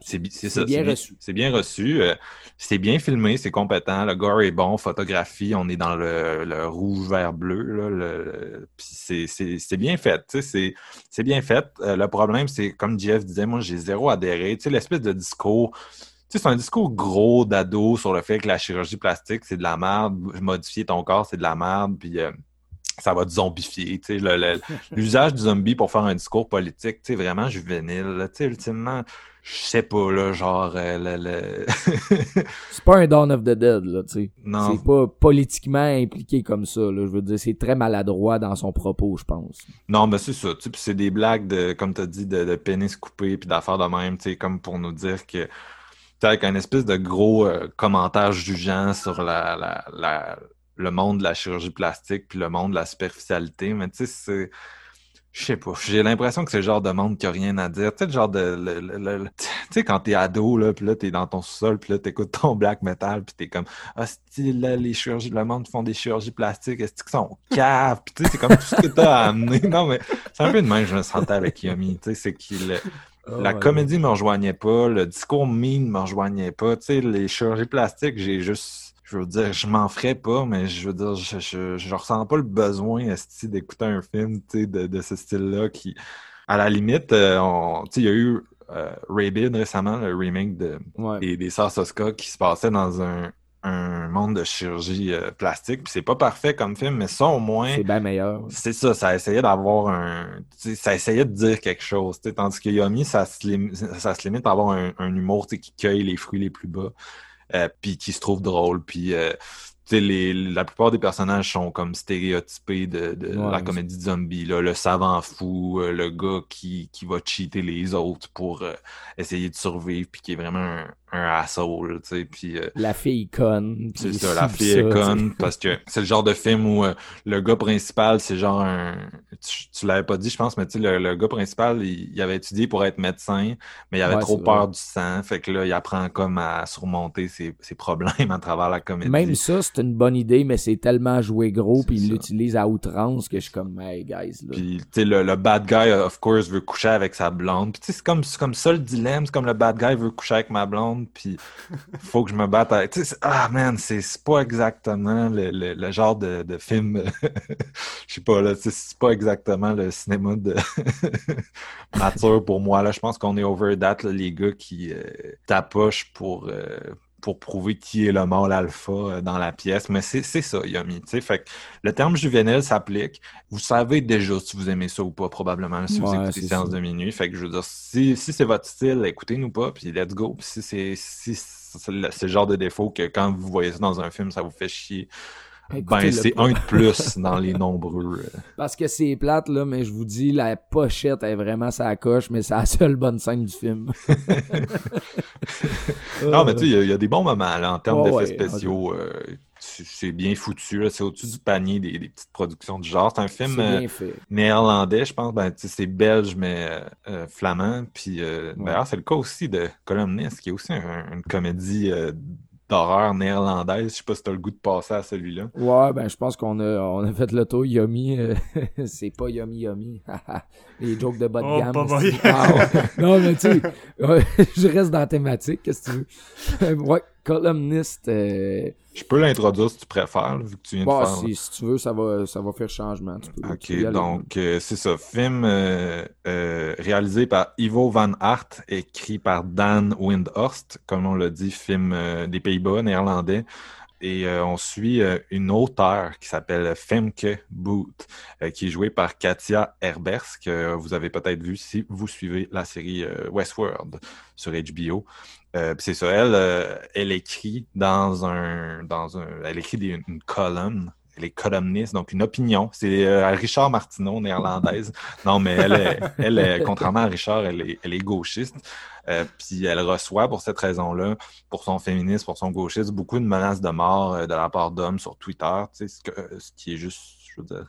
c'est bien reçu. C'est bien reçu. Euh, c'est bien filmé, c'est compétent, le gore est bon, photographie, on est dans le, rouge, vert, bleu, là, le, puis c'est bien fait, c'est bien fait. le problème, c'est, comme Jeff disait, moi, j'ai zéro adhéré, l'espèce de discours c'est un discours gros d'ado sur le fait que la chirurgie plastique, c'est de la merde, modifier ton corps, c'est de la merde, puis euh, ça va te zombifier. (laughs) L'usage du zombie pour faire un discours politique, tu sais, vraiment juvénile. Tu sais, ultimement, je sais pas, là, genre... Euh, (laughs) c'est pas un Dawn of the Dead, là, tu sais. Non. C'est pas politiquement impliqué comme ça, là. Je veux dire, c'est très maladroit dans son propos, je pense. Non, mais c'est ça. Tu sais, c'est des blagues, de, comme t'as dit, de, de pénis coupé, puis d'affaires de même, tu sais, comme pour nous dire que avec un espèce de gros euh, commentaire jugeant sur la, le monde de la chirurgie plastique puis le monde de la superficialité. Mais tu sais, c'est. Je sais pas. J'ai l'impression que c'est le genre de monde qui a rien à dire. Tu sais, le genre de. tu sais, quand t'es ado, là, puis là, t'es dans ton sous-sol, puis là, t'écoutes ton black metal, puis t'es comme Ah, là, les chirurgies, le monde font des chirurgies plastiques, est-ce qu'ils sont caves? Puis tu sais, c'est comme tout ce que t'as à amener. Non, mais c'est un peu de même, je me sentais avec Yumi. Tu sais, c'est qu'il ah la comédie me rejoignait pas, le discours mine me rejoignait pas. Tu sais, les chirurgies plastiques, j'ai juste. Je veux dire, je m'en ferais pas, mais je veux dire, je, je, je ressens pas le besoin d'écouter un film de, de ce style-là qui. À la limite, euh, il y a eu euh, Rabid récemment, le remake de, des, des Soska qui se passait dans un, un monde de chirurgie euh, plastique. Puis c'est pas parfait comme film, mais ça au moins. C'est bien meilleur. C'est ça, ça essayait d'avoir un. Ça essayait de dire quelque chose. Tandis que Yomi, ça se, limite, ça se limite à avoir un, un humour qui cueille les fruits les plus bas. Euh, puis qui se trouve drôle. Puis euh, les, la plupart des personnages sont comme stéréotypés de, de la comédie zombie. Là. Le savant fou, euh, le gars qui, qui va cheater les autres pour essayer de survivre, puis qui est vraiment un, un asshole, tu sais, puis... Euh, la fille conne. C'est ça, la fille est conne, parce que c'est le genre de film où euh, le gars principal, c'est genre un... Tu, l'avais pas dit, je pense, mais tu sais, le, gars principal, il, avait étudié pour être médecin, mais il avait trop peur du sang, fait que là, il apprend comme à surmonter ses, ses problèmes à travers la comédie. Même ça, c'est une bonne idée, mais c'est tellement joué gros, puis il l'utilise à outrance que je suis comme, hey, guys, là. Puis, tu sais, le, bad guy, of course, veut coucher avec sa blonde, puis tu sais, c'est comme, comme ça le dilemme, c'est comme le bad guy veut coucher avec ma blonde, puis faut que je me batte avec. ah man, c'est pas exactement le, genre de, film. (laughs) Je sais pas, là, c'est pas exactement le cinéma de (laughs) mature pour moi. Là, je pense qu'on est over that, les gars qui euh, tapochent pour. Euh, pour prouver qui est le mâle alpha euh, dans la pièce. Mais c'est ça, Yumi. Fait que le terme juvénile s'applique. Vous savez déjà si vous aimez ça ou pas, probablement, si vous écoutez Séance de minuit. Fait que je veux dire, si, si c'est votre style, écoutez-nous pas, puis let's go. Puis si c'est si, c'est le genre de défaut que quand vous voyez ça dans un film, ça vous fait chier ben, c'est un de plus (laughs) dans les nombreux. Euh. Parce que c'est plate, là, mais je vous dis, la pochette est vraiment sa coche, mais c'est la seule bonne scène du film. (laughs) non, mais tu sais, il y, a des bons moments, là, en termes d'effets spéciaux. Euh, c'est bien foutu, c'est au-dessus du panier des, petites productions du genre. C'est un film euh, néerlandais, je pense. Ben, c'est belge, mais flamand. Puis, d'ailleurs, c'est le cas aussi de Columnist, qui est aussi une comédie d'horreur néerlandaise. Je sais pas si t'as le goût de passer à celui-là. Ouais, ben je pense qu'on a, on a fait le tour. Yummy, euh, (laughs) c'est pas Yummy Yummy. (laughs) Les jokes de bas de oh, gamme. Pas ah, non, mais tu sais, (laughs) je reste dans la thématique. Qu'est-ce que tu veux? ouais, columniste. Euh, je peux l'introduire si tu préfères, vu que tu viens de faire. Si, si, tu veux, ça va, ça va faire changement. ok, donc euh, c'est ça. Film euh, réalisé par Ivo Van Hart, écrit par Dan Windhorst, comme on l'a dit, film des Pays-Bas, néerlandais. Et on suit une auteure qui s'appelle Femke Booth, qui est jouée par Katia Herbers, que vous avez peut-être vu si vous suivez la série Westworld sur HBO. Euh, c'est ça, elle, euh, elle écrit dans un, dans un, elle écrit une colonne. Elle est columniste, donc une opinion. C'est euh, Richard Martineau, néerlandaise. Non, mais elle, elle, contrairement à Richard, elle est, elle est gauchiste. puis elle reçoit pour cette raison-là, pour son féminisme, pour son gauchisme, beaucoup de menaces de mort de la part d'hommes sur Twitter, tu sais, ce, ce qui est juste, je veux dire,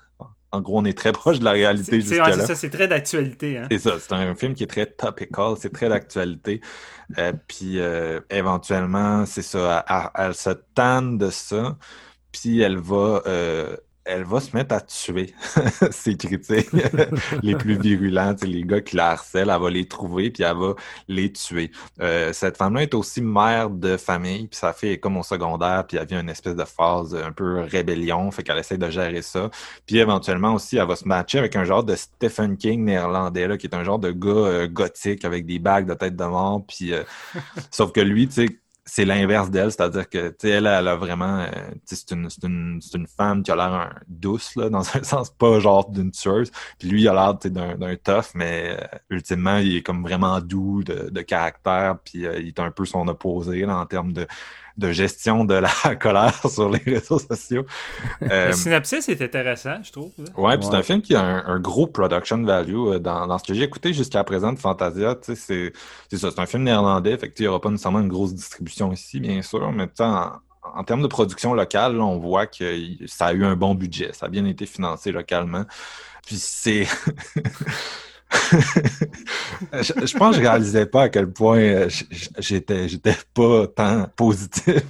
en gros, on est très proche de la réalité jusqu'à là. C'est ça, c'est très d'actualité. Hein? C'est ça, c'est un film qui est très topical, c'est très d'actualité. Euh, puis euh, éventuellement, c'est ça, elle, se tanne de ça. Puis elle va elle va se mettre à tuer (laughs) ses critiques (laughs) les plus virulents, les gars qui la harcèlent, elle va les trouver puis elle va les tuer. Euh, cette femme-là est aussi mère de famille, puis ça fait comme au secondaire, puis elle vient une espèce de phase un peu rébellion, fait qu'elle essaie de gérer ça. Puis éventuellement aussi, elle va se matcher avec un genre de Stephen King néerlandais, là, qui est un genre de gars euh, gothique avec des bagues de tête de mort, puis euh, (laughs) sauf que lui, tu sais, c'est l'inverse d'elle, c'est-à-dire que tu elle, elle a vraiment, euh, c'est une, une, une femme qui a l'air douce là, (laughs) dans un sens pas genre d'une tueuse. Puis lui, il a l'air d'un tough, mais euh, ultimement, il est comme vraiment doux de, de caractère, puis euh, il est un peu son opposé là, en termes de de gestion de la (laughs) colère sur les réseaux sociaux. Euh, synopsis est intéressant, je trouve. Ouais, puis c'est un film qui a un, gros production value euh, dans, dans ce que j'ai écouté jusqu'à présent de Fantasia. C'est c'est ça, c'est un film néerlandais, fait que il n'y aura pas nécessairement une grosse distribution ici, bien sûr, mais en, en termes de production locale, on voit que ça a eu un bon budget, ça a bien été financé localement. Puis c'est (laughs) (laughs) je, pense que je réalisais pas à quel point euh, j'étais j'étais pas tant positif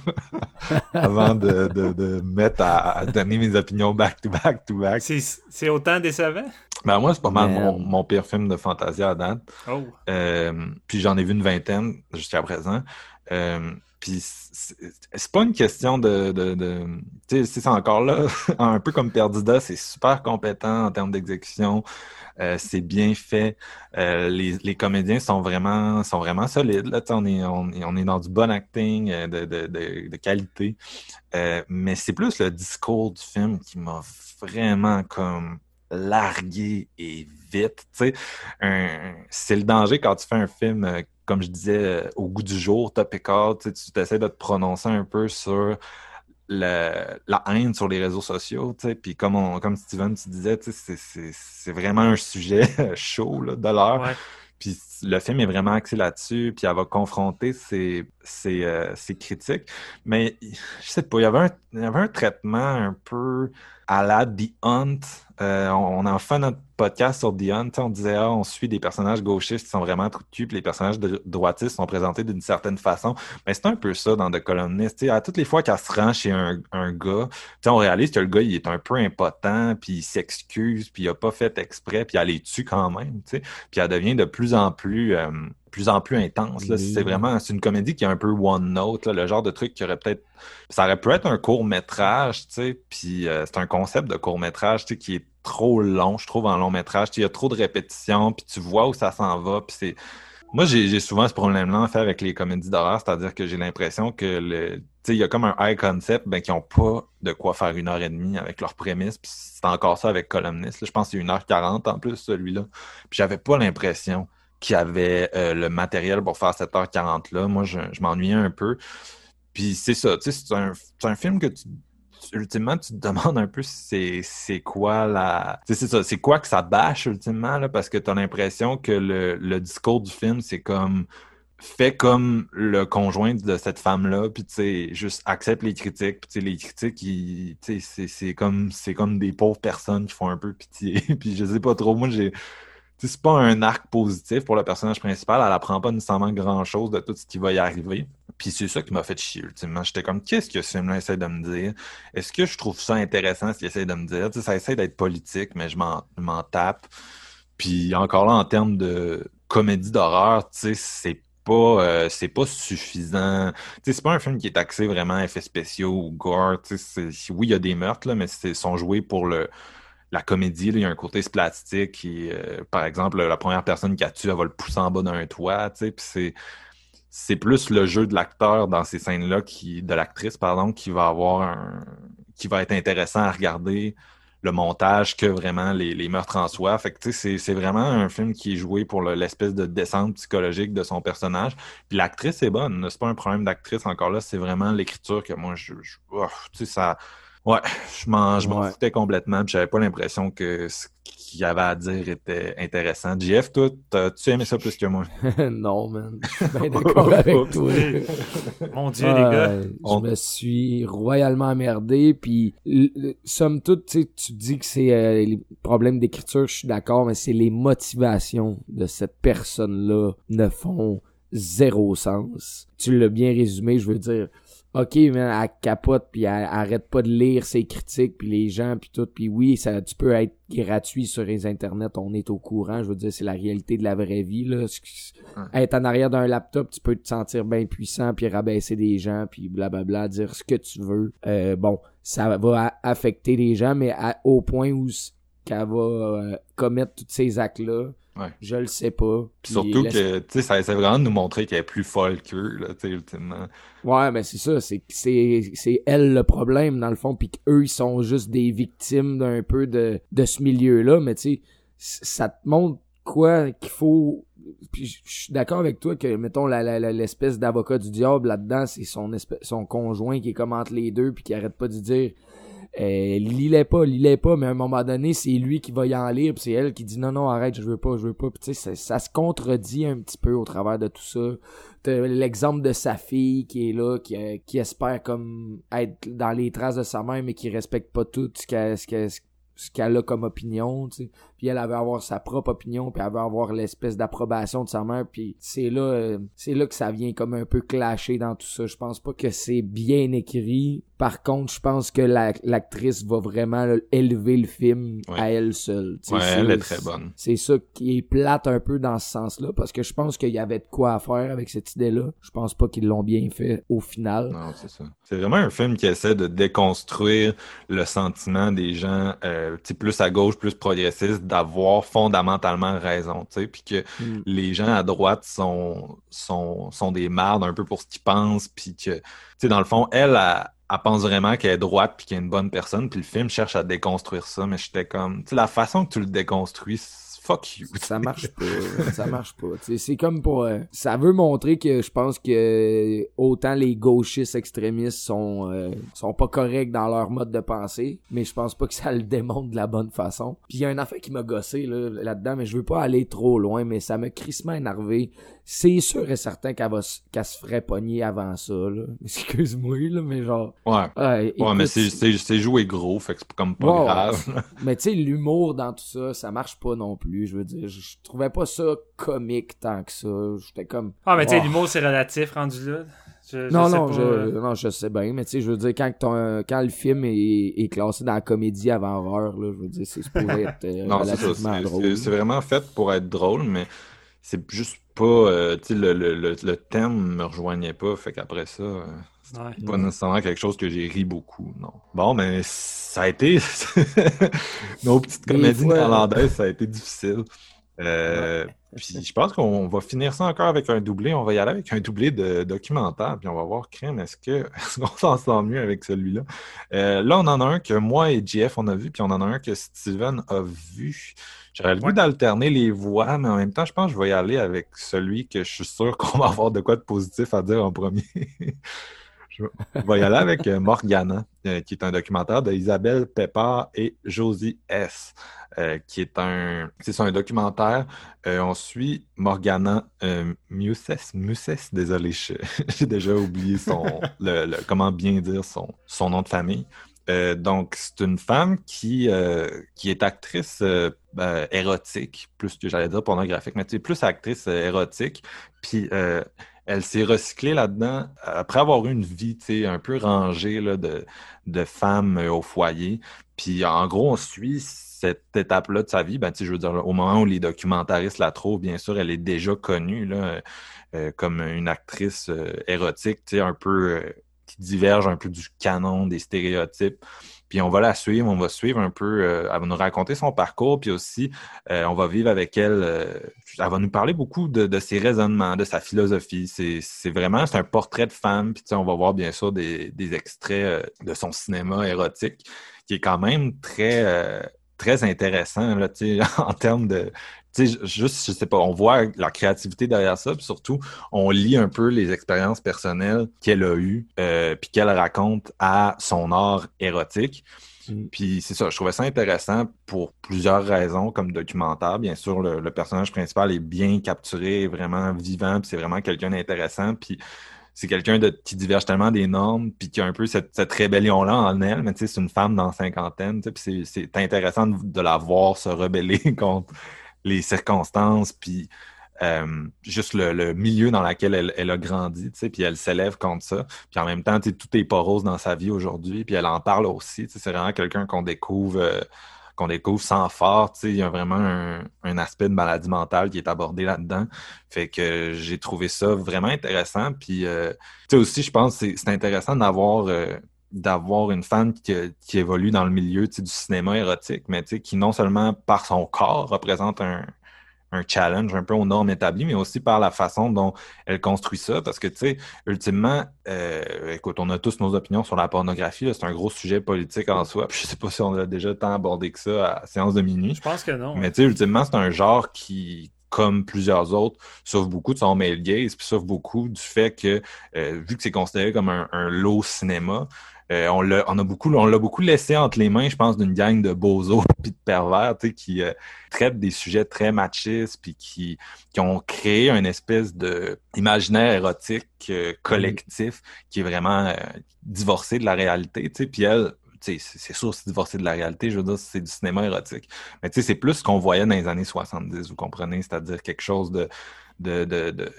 (laughs) avant de, de, de mettre à, donner mes opinions back to back to back. C'est autant décevant? Ben moi, c'est pas mal mon, mon, pire film de Fantasia à date. Oh. Euh, puis j'en ai vu une vingtaine jusqu'à présent. Euh, puis c'est pas une question de, de, de tu sais, c'est encore là, (laughs) un peu comme Perdida, c'est super compétent en termes d'exécution. Euh, c'est bien fait. Euh, les, les, comédiens sont vraiment, sont vraiment solides. Là. On, est, on, on est dans du bon acting euh, de, de, de, qualité. mais c'est plus le discours du film qui m'a vraiment comme largué et vite. C'est le danger quand tu fais un film, comme je disais, au goût du jour, top écart, tu essaies de te prononcer un peu sur la, la, haine sur les réseaux sociaux, tu sais, puis comme, on, comme Steven, tu disais, c'est vraiment un sujet (laughs) chaud là, de l'heure. Puis le film est vraiment axé là-dessus, puis elle va confronter ses, euh, critiques. Mais je sais pas, il y, avait un, y avait un traitement un peu à la The Hunt. Euh, on, a fait notre podcast sur The Hunt. On disait, ah, on suit des personnages gauchistes qui sont vraiment trop de cul, puis les personnages droitistes sont présentés d'une certaine façon. Mais c'est un peu ça dans The Columnist. à toutes les fois qu'elle se rend chez un, un gars, on réalise que le gars, il est un peu impotent, puis il s'excuse, puis il a pas fait exprès, puis elle les tue quand même. Puis elle devient de plus en plus... Euh, plus en plus intense. C'est vraiment c'est une comédie qui est un peu one note, le genre de truc qui aurait peut-être. Ça aurait pu être un court métrage, tu sais, puis euh, c'est un concept de court métrage qui est trop long, je trouve, en long métrage. Il y a trop de répétitions, puis tu vois où ça s'en va, puis c'est. Moi, j'ai souvent ce problème-là en fait avec les comédies d'horreur, c'est-à-dire que j'ai l'impression que le. il y a comme un high concept, ben, qui n'ont pas de quoi faire une heure et demie avec leur prémisse. Puis c'est encore ça avec Columnist. je pense que c'est une heure quarante en plus, celui-là. Puis j'avais pas l'impression qui avait euh, le matériel pour faire 7h40 là. Moi, je, m'ennuyais un peu. Puis c'est ça, tu sais, c'est un, film que tu, ultimement, tu te (laughs) demandes un peu c'est, quoi la. c'est ça, c'est quoi que ça bâche ultimement, là, parce que tu as l'impression que le, discours du film, c'est comme fait comme le conjoint de cette femme-là, puis tu sais, juste accepte les critiques, puis tu sais, les critiques, tu sais, c'est comme, comme des pauvres personnes qui font un peu pitié, (laughs) puis je sais pas trop, moi j'ai c'est pas un arc positif pour le personnage principal. Elle apprend pas nécessairement grand-chose de tout ce qui va y arriver. Puis c'est ça qui m'a fait chier, ultimement. J'étais comme, qu'est-ce que ce film-là essaie de me dire? Est-ce que je trouve ça intéressant, ce qu'il essaie de me dire? ça essaie d'être politique, mais je m'en tape. Puis encore là, en termes de comédie d'horreur, c'est pas, euh, c'est pas suffisant. c'est pas un film qui est axé vraiment à effets spéciaux ou gore. Oui, il y a des meurtres, là, mais ils sont joués pour le la comédie, il y a un côté plastique qui, euh, par exemple, la première personne qui a tué, elle va le pousser en bas d'un toit, puis c'est plus le jeu de l'acteur dans ces scènes-là qui de l'actrice pardon qui va avoir un qui va être intéressant à regarder le montage que vraiment les, meurtres en soi. Fait que c'est, vraiment un film qui est joué pour l'espèce de descente psychologique de son personnage. Puis l'actrice est bonne, c'est pas un problème d'actrice encore là, c'est vraiment l'écriture que moi je, je ça Ouais, je m'en, je m'en foutais complètement. J'avais pas l'impression que ce qu'il y avait à dire était intéressant. JF, toi, as-tu aimé ça plus que moi? (laughs) non, man. Je suis bien (laughs) d'accord avec toi. Mon Dieu, les gars. Je me suis royalement emmerdé. Puis, somme toute, tu dis que c'est euh, les problèmes d'écriture, je suis d'accord, mais c'est les motivations de cette personne-là ne font zéro sens. Tu l'as bien résumé, je veux dire ok, mais elle capote, puis elle, arrête pas de lire ses critiques, puis les gens, puis tout, puis oui, ça, tu peux être gratuit sur les internets, on est au courant, je veux dire, c'est la réalité de la vraie vie, là. Être en arrière d'un laptop, tu peux te sentir bien puissant, puis rabaisser des gens, puis blablabla, dire ce que tu veux. Euh, bon, ça va affecter les gens, mais au point où qu'elle va euh, commettre tous ces actes-là, je le sais pas. surtout que, tu sais, ça essaie vraiment de nous montrer qu'elle est plus folle qu'eux, là, tu sais, ultimement. Ouais, mais c'est ça, c'est, c'est, c'est elle le problème, dans le fond, puis qu'eux, ils sont juste des victimes d'un peu de, de ce milieu-là, mais tu sais, ça te montre quoi qu'il faut puis je suis d'accord avec toi que mettons la, l'espèce d'avocat du diable là-dedans c'est son son conjoint qui est comme entre les deux puis qui arrête pas de dire euh, lis pas, lis pas, mais à un moment donné, c'est lui qui va y en lire, puis c'est elle qui dit non, non, arrête, je veux pas, je veux pas. tu sais, ça, se contredit un petit peu au travers de tout ça. L'exemple de sa fille qui est là, qui, euh, qui espère comme être dans les traces de sa mère, mais qui respecte pas tout ce qu'elle a comme opinion. Puis elle, avait avoir sa propre opinion, puis elle veut avoir l'espèce d'approbation de sa mère, puis c'est là, euh, c'est là que ça vient comme un peu clasher dans tout ça. Je pense pas que c'est bien écrit. Par contre, je pense que l'actrice va vraiment élever le film à elle seule. Ouais, elle est très bonne. C'est ça qui est plate un peu dans ce sens-là, parce que je pense qu'il y avait de quoi faire avec cette idée-là. Je pense pas qu'ils l'ont bien fait au final. Non, c'est ça. C'est vraiment un film qui essaie de déconstruire le sentiment des gens euh, plus à gauche, plus progressistes, d'avoir fondamentalement raison, tu sais, puis que mm. les gens à droite sont, sont, sont des mardes un peu pour ce qu'ils pensent, puis que, tu sais, dans le fond, elle, a elle pense vraiment qu'elle est droite puis qu'elle est une bonne personne, puis le film cherche à déconstruire ça, mais j'étais comme, tu sais, la façon que tu le déconstruis, fuck you. Ça marche (laughs) pas. ça marche pas. C'est comme pour. Euh, ça veut montrer que je pense que autant les gauchistes extrémistes sont, euh, sont pas corrects dans leur mode de pensée, mais je pense pas que ça le démontre de la bonne façon. Puis il y a un affaire qui m'a gossé là-dedans, mais je veux pas aller trop loin, mais ça m'a crissement énervé c'est sûr et certain qu'elle va qu'elle se ferait pogner avant ça. (laughs) Excuse-moi là, mais genre Ouais. ouais, mais c'est joué gros, fait que c'est comme pas grave. (laughs) mais tu sais l'humour dans tout ça, ça marche pas non plus, je veux dire, je, trouvais pas ça comique tant que ça. J'étais comme Ah mais tu sais l'humour c'est relatif rendu là. non, non, je, euh. non, je sais bien, mais tu sais, je veux dire, quand, ton, quand le film est, est, classé dans la comédie avant heure, là, je veux dire, c'est supposé être euh, (laughs) non, relativement drôle. C'est vraiment fait pour être drôle, mais c'est juste pas. Euh, tu sais, le, le, le, thème me rejoignait pas. Fait qu'après ça, euh, c'est pas nécessairement quelque chose que j'ai ri beaucoup, non. Bon, mais ça a été. (laughs) Nos petites comédies néerlandaises, ça a été difficile. Euh, puis je pense qu'on va finir ça encore avec un doublé. On va y aller avec un doublé de documentaire, puis on va voir crème. Est-ce que (laughs) qu'on s'en sent mieux avec celui-là? Là, on en a un que moi et JF on a vu, puis on en a un que Steven a vu. J'aurais le goût d'alterner les voix, mais en même temps, je pense que je vais y aller avec celui que je suis sûr (laughs) qu'on va avoir de quoi de positif à dire en premier. (laughs) je vais y aller avec euh, Morgana, euh, qui est un documentaire d'Isabelle Pepper et Josie S. Euh, qui est un c'est un documentaire. on suit Morgana Muses, Muses, désolé, (laughs) j'ai déjà oublié son le, comment bien dire son, son nom de famille. Euh, donc, c'est une femme qui, euh, qui est actrice euh, érotique, plus que j'allais dire pornographique, mais tu plus actrice érotique. Puis, elle s'est recyclée là-dedans après avoir eu une vie un peu rangée là, de, de femme au foyer. Puis, en gros, on suit cette étape-là de sa vie. Ben, je veux dire, au moment où les documentaristes la trouvent, bien sûr, elle est déjà connue là, comme une actrice érotique, un peu qui diverge un peu du canon, des stéréotypes. Puis on va la suivre, on va suivre un peu, euh, elle va nous raconter son parcours, puis aussi euh, on va vivre avec elle, euh, elle va nous parler beaucoup de, ses raisonnements, de sa philosophie. C'est vraiment, c'est un portrait de femme, puis on va voir bien sûr des, des extraits de son cinéma érotique, qui est quand même très très intéressant là, (laughs) en termes de juste, je sais pas, on voit la créativité derrière ça, puis surtout, on lit un peu les expériences personnelles qu'elle a eues, euh, puis qu'elle raconte à son art érotique. Mm. Puis c'est ça, je trouvais ça intéressant pour plusieurs raisons, comme documentaire. Bien sûr, le, personnage principal est bien capturé, vraiment vivant, puis c'est vraiment quelqu'un d'intéressant. Puis c'est quelqu'un qui diverge tellement des normes, puis qui a un peu cette, rébellion-là en elle, mais tu sais, c'est une femme dans cinquantaine, puis c'est intéressant de, la voir se rebeller (laughs) contre les circonstances, puis euh, juste le, milieu dans lequel elle, elle a grandi, puis elle s'élève contre ça. Puis en même temps, tu sais, tout est pas rose dans sa vie aujourd'hui, puis elle en parle aussi. Tu sais, c'est vraiment quelqu'un qu'on découvre. Euh, qu'on découvre sans fort, il y a vraiment un, aspect de maladie mentale qui est abordé là-dedans. Fait que j'ai trouvé ça vraiment intéressant. Puis, euh, aussi, je pense que c'est intéressant d'avoir euh, d'avoir une femme qui, qui, évolue dans le milieu du cinéma érotique, mais qui non seulement par son corps représente un, un challenge un peu aux normes établies, mais aussi par la façon dont elle construit ça. Parce que, tu sais, ultimement, euh, écoute, on a tous nos opinions sur la pornographie. C'est un gros sujet politique en soi. (laughs) Puis je sais pas si on a déjà tant abordé que ça à séance de minuit. Je pense que non. Mais, tu sais, ultimement, c'est un genre qui, comme plusieurs autres, souffre beaucoup de son male gaze, puis souffre beaucoup du fait que, euh, vu que c'est considéré comme un, un low cinéma, euh, on l'a on a beaucoup on l'a beaucoup laissé entre les mains, je pense, d'une gang de bozos (laughs) puis de pervers, tu sais, qui euh, traitent des sujets très machistes puis qui, qui ont créé un espèce de imaginaire érotique euh, collectif qui est vraiment divorcé de la réalité, tu sais, puis elle c'est sûr c'est divorcé de la réalité, je veux dire, c'est du cinéma érotique. Mais tu sais, c'est plus ce qu'on voyait dans les années 70, vous comprenez? C'est-à-dire quelque chose de, de, de, de,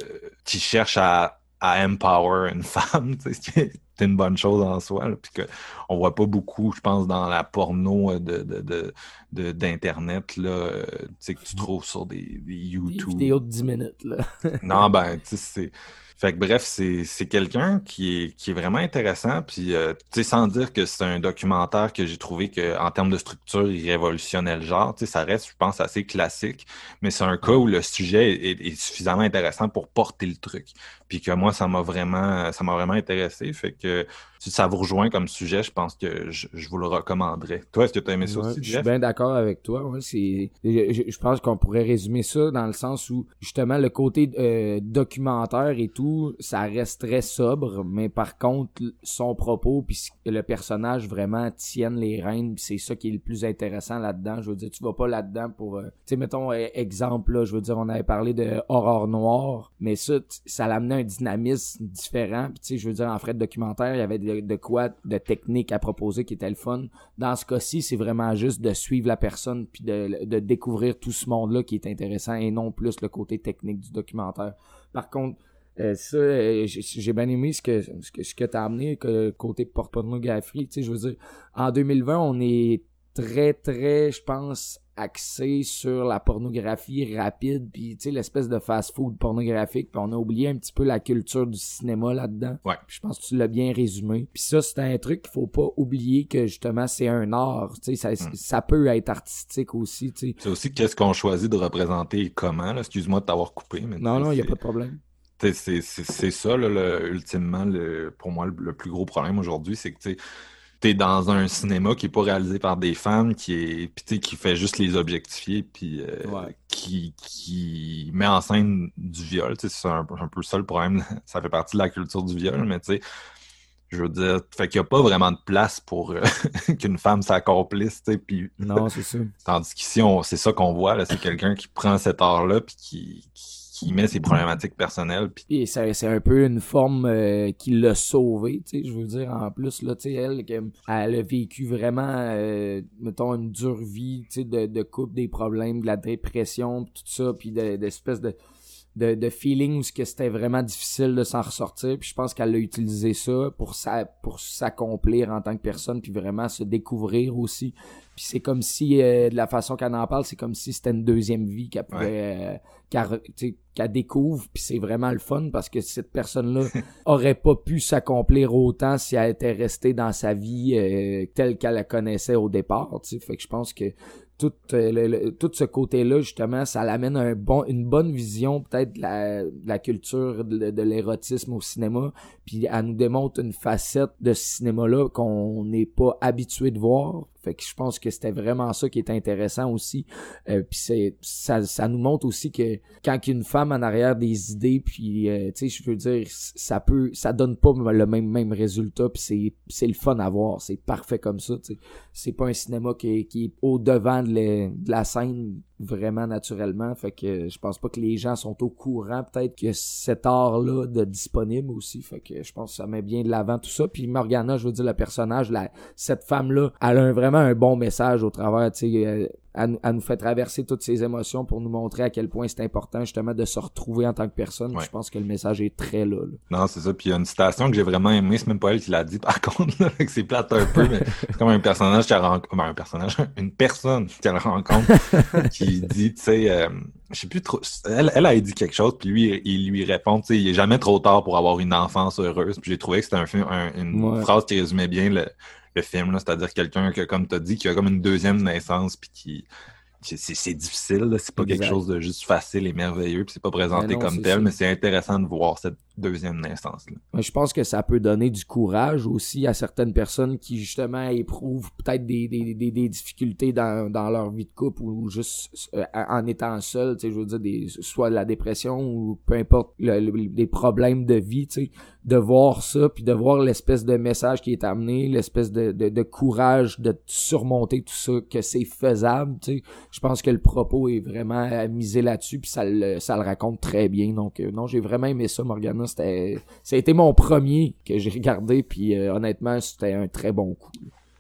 qui cherche à, à empower une (laughs) femme, une bonne chose en soi. Là, puis que on voit pas beaucoup, je pense, dans la porno euh, de, de, de, d'internet là, euh, tu sais que tu trouves sur des, des YouTube. Des vidéos de 10 minutes là. non ben tu sais c'est fait que bref, c'est quelqu'un qui est, qui est vraiment intéressant. Puis, euh, tu sais, sans dire que c'est un documentaire que j'ai trouvé que en termes de structure, il révolutionnait le genre. Tu sais, ça reste, je pense, assez classique. Mais c'est un cas où le sujet est, est, suffisamment intéressant pour porter le truc. Puis que moi, ça m'a vraiment, ça m'a vraiment intéressé. Fait que si ça vous rejoint comme sujet, je pense que je, vous le recommanderais. Toi, est-ce que tu as aimé ça aussi, Je suis bien d'accord avec toi. Ouais, c'est, je, pense qu'on pourrait résumer ça dans le sens où, justement, le côté euh, documentaire et tout, ça reste très sobre, mais par contre, son propos puis le personnage vraiment tiennent les rênes, c'est ça qui est le plus intéressant là-dedans. Je veux dire, tu vas pas là-dedans pour... Euh, tu sais, mettons, euh, exemple, là, je veux dire, on avait parlé de Horror Noir, mais ça, ça l'amenait un dynamisme différent. Puis, tu sais, je veux dire, en frais de documentaire, il y avait de, quoi, de technique à proposer qui était le fun. Dans ce cas-ci, c'est vraiment juste de suivre la personne puis de, de découvrir tout ce monde-là qui est intéressant et non plus le côté technique du documentaire. Par contre, euh, ça, euh, j'ai bien aimé ce que ce que, ce que t'as amené que côté pornographie. Tu sais, je veux dire, en 2020, on est très très, je pense, axé sur la pornographie rapide, puis tu sais l'espèce de fast-food pornographique, puis on a oublié un petit peu la culture du cinéma là-dedans. Ouais. je pense que tu l'as bien résumé. Puis ça c'est un truc qu'il faut pas oublier que justement c'est un art, tu sais ça, hmm. ça peut être artistique aussi, tu sais. C'est aussi qu'est-ce qu'on choisit de représenter et comment. Excuse-moi de t'avoir coupé, mais non non il y a pas de problème. C'est ça, là, le, ultimement, le, pour moi, le, plus gros problème aujourd'hui, c'est que t'es dans un cinéma qui est pas réalisé par des femmes, qui est pis qui fait juste les objectifier, puis euh, qui, qui met en scène du viol. C'est un, un, peu ça le problème. (laughs) ça fait partie de la culture du viol, mais tu sais, je veux dire, fait qu'il n'y a pas vraiment de place pour euh, (laughs) qu'une femme s'accomplisse, tu sais, puis... Non, c'est ça. (laughs) Tandis qu'ici, c'est ça qu'on voit, là, c'est quelqu'un qui prend cet art-là, puis qui, qui met ses problématiques personnelles. Et c'est un peu une forme euh, qui l'a sauvé, tu sais, je veux dire, en plus, là, tu sais, elle, elle a vécu vraiment, euh, mettons, une dure vie, tu sais, de, de couple, des problèmes, de la dépression, tout ça, puis d'espèces de, de, de feeling où c'était vraiment difficile de s'en ressortir, puis je pense qu'elle a utilisé ça pour sa, pour s'accomplir en tant que personne, puis vraiment se découvrir aussi. Puis c'est comme si, euh, de la façon qu'elle en parle, c'est comme si c'était une deuxième vie qu'elle pouvait, qu'elle découvre, puis c'est vraiment le fun parce que cette personne-là (laughs) aurait pas pu s'accomplir autant si elle était restée dans sa vie euh, telle qu'elle la connaissait au départ. sais Fait que je pense que tout, euh, tout ce côté-là, justement, ça l'amène à un bon, une bonne vision peut-être de la, la culture de, l'érotisme au cinéma, puis elle nous démontre une facette de ce cinéma-là qu'on n'est pas habitué de voir. Fait que je pense que c'était vraiment ça qui est intéressant aussi. Euh, puis c'est ça, ça nous montre aussi que quand une femme en arrière des idées, puis euh, tu sais, je veux dire, ça peut, ça donne pas le même même résultat. Puis c'est le fun à voir, c'est parfait comme ça. C'est pas un cinéma qui est, qui est au devant de, de la scène vraiment naturellement. Fait que je pense pas que les gens sont au courant peut-être que cet art-là de disponible aussi. Fait que je pense que ça met bien de l'avant tout ça. Puis Morgana, je veux dire, le personnage, la, cette femme-là, elle a un vrai vraiment un bon message au travers, tu sais, euh, elle, elle nous fait traverser toutes ces émotions pour nous montrer à quel point c'est important justement de se retrouver en tant que personne. Ouais. Je pense que le message est très là. là. Non, c'est ça. Puis il y a une citation que j'ai vraiment aimée, c'est même pas elle qui l'a dit par (laughs) contre, c'est plate un peu, mais c'est comme un personnage qui rencontre, ben, un personnage, (laughs) une personne qu'elle rencontre (laughs) qui dit, tu sais, euh, je sais plus trop, elle, elle a dit quelque chose, puis lui, il lui répond, tu sais, il est jamais trop tard pour avoir une enfance heureuse. Puis j'ai trouvé que c'était un film, un- une Ouais. phrase qui résumait bien le, le film, c'est-à-dire quelqu'un que, comme tu as dit, qui a comme une deuxième naissance, puis qui c'est difficile, c'est pas Exact. quelque chose de juste facile et merveilleux, puis c'est pas présenté non, comme tel, ça. mais c'est intéressant de voir cette deuxième naissance-là. Je pense que ça peut donner du courage aussi à certaines personnes qui justement éprouvent peut-être des, des, des, des difficultés dans, dans leur vie de couple ou juste euh, en étant seul, tu sais, je veux dire, des, soit la dépression ou peu importe le- le- des problèmes de vie, tu sais, de voir ça puis de voir l'espèce de message qui est amené, l'espèce de, de, courage de surmonter tout ça, que c'est faisable. Je pense que le propos est vraiment à miser là-dessus puis ça le, ça le raconte très bien. Donc euh, non, j'ai vraiment aimé ça, Morgana. C'était, ça mon premier que j'ai regardé puis euh, honnêtement, c'était un très bon coup.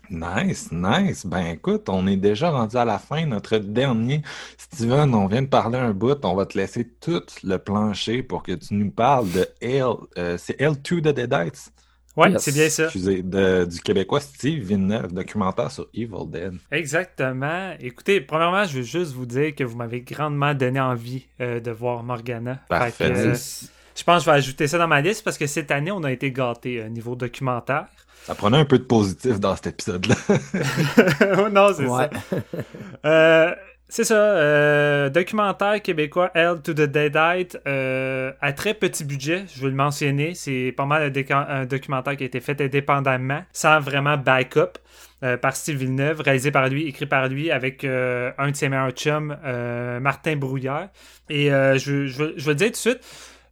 Nice, nice. Ben écoute, on est déjà rendu à la fin, notre dernier. Steven, on vient de parler un bout, on va te laisser tout le plancher pour que tu nous parles de L, euh, c'est L2 de Deadites, Ouais, Yes. c'est bien ça. excusez, de- du Québécois Steve Villeneuve, documentaire sur Evil Dead. Exactement. Écoutez, premièrement, je veux juste vous dire que vous m'avez grandement donné envie euh, de voir Morgana. Parfait. Fait que, euh, je pense que je vais ajouter ça dans ma liste parce que cette année, on a été gâtés au niveau documentaire. Ça prenait un peu de positif dans cet épisode-là. (laughs) non, c'est Ouais. ça. Euh, c'est ça. euh, documentaire québécois L to the Deadite euh, à très petit budget, je veux le mentionner. C'est pas mal un, documentaire qui a été fait indépendamment, sans vraiment backup. euh, par Steve Villeneuve, réalisé par lui, écrit par lui, avec euh, un de ses meilleurs chums, euh, Martin Brouillard. Et euh, je, je, veux- je veux le dire tout de suite,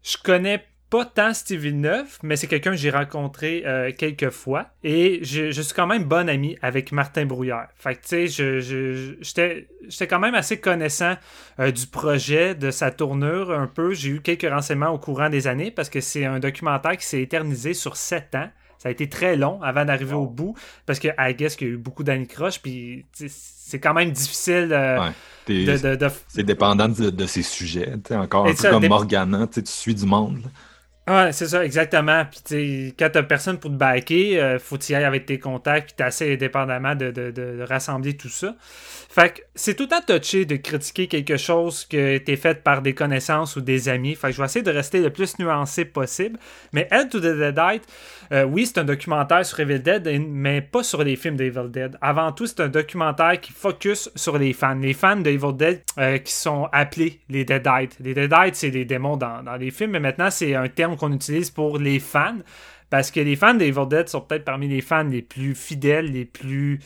je connais pas tant Steve Villeneuve, mais c'est quelqu'un que j'ai rencontré euh, quelques fois. Et je, je suis quand même bon ami avec Martin Brouillard. Fait que, tu sais, je- je- je- j'étais j'étais quand même assez connaissant euh, du projet, de sa tournure un peu. J'ai eu quelques renseignements au courant des années parce que c'est un documentaire qui s'est éternisé sur sept ans. Ça a été très long avant d'arriver au bout parce que, I guess, qu'il y a eu beaucoup d'années croches. Puis, c'est quand même difficile euh, Ouais. De, de- de- C'est dépendant de, de ses sujets, encore un peu comme dép- Morgana, tu sais, tu suis du monde. là. Ouais, c'est ça, exactement. Puis, tu quand t'as personne pour te backer, euh, faut t'y aller avec tes contacts, puis t'essaies indépendamment de, de, de rassembler tout ça. Fait que c'est tout le temps touché de critiquer quelque chose qui a été fait par des connaissances ou des amis. Fait que je vais essayer de rester le plus nuancé possible. Mais Hell to the Deadite, euh, oui, c'est un documentaire sur Evil Dead, mais pas sur les films d'Evil Dead. Avant tout, c'est un documentaire qui focus sur les fans. Les fans d'Evil Dead euh, qui sont appelés les Deadites. Les Deadites, c'est des démons dans, dans les films, mais maintenant, c'est un terme qu'on utilise pour les fans. Parce que les fans d'Evil Dead sont peut-être parmi les fans les plus fidèles, les plus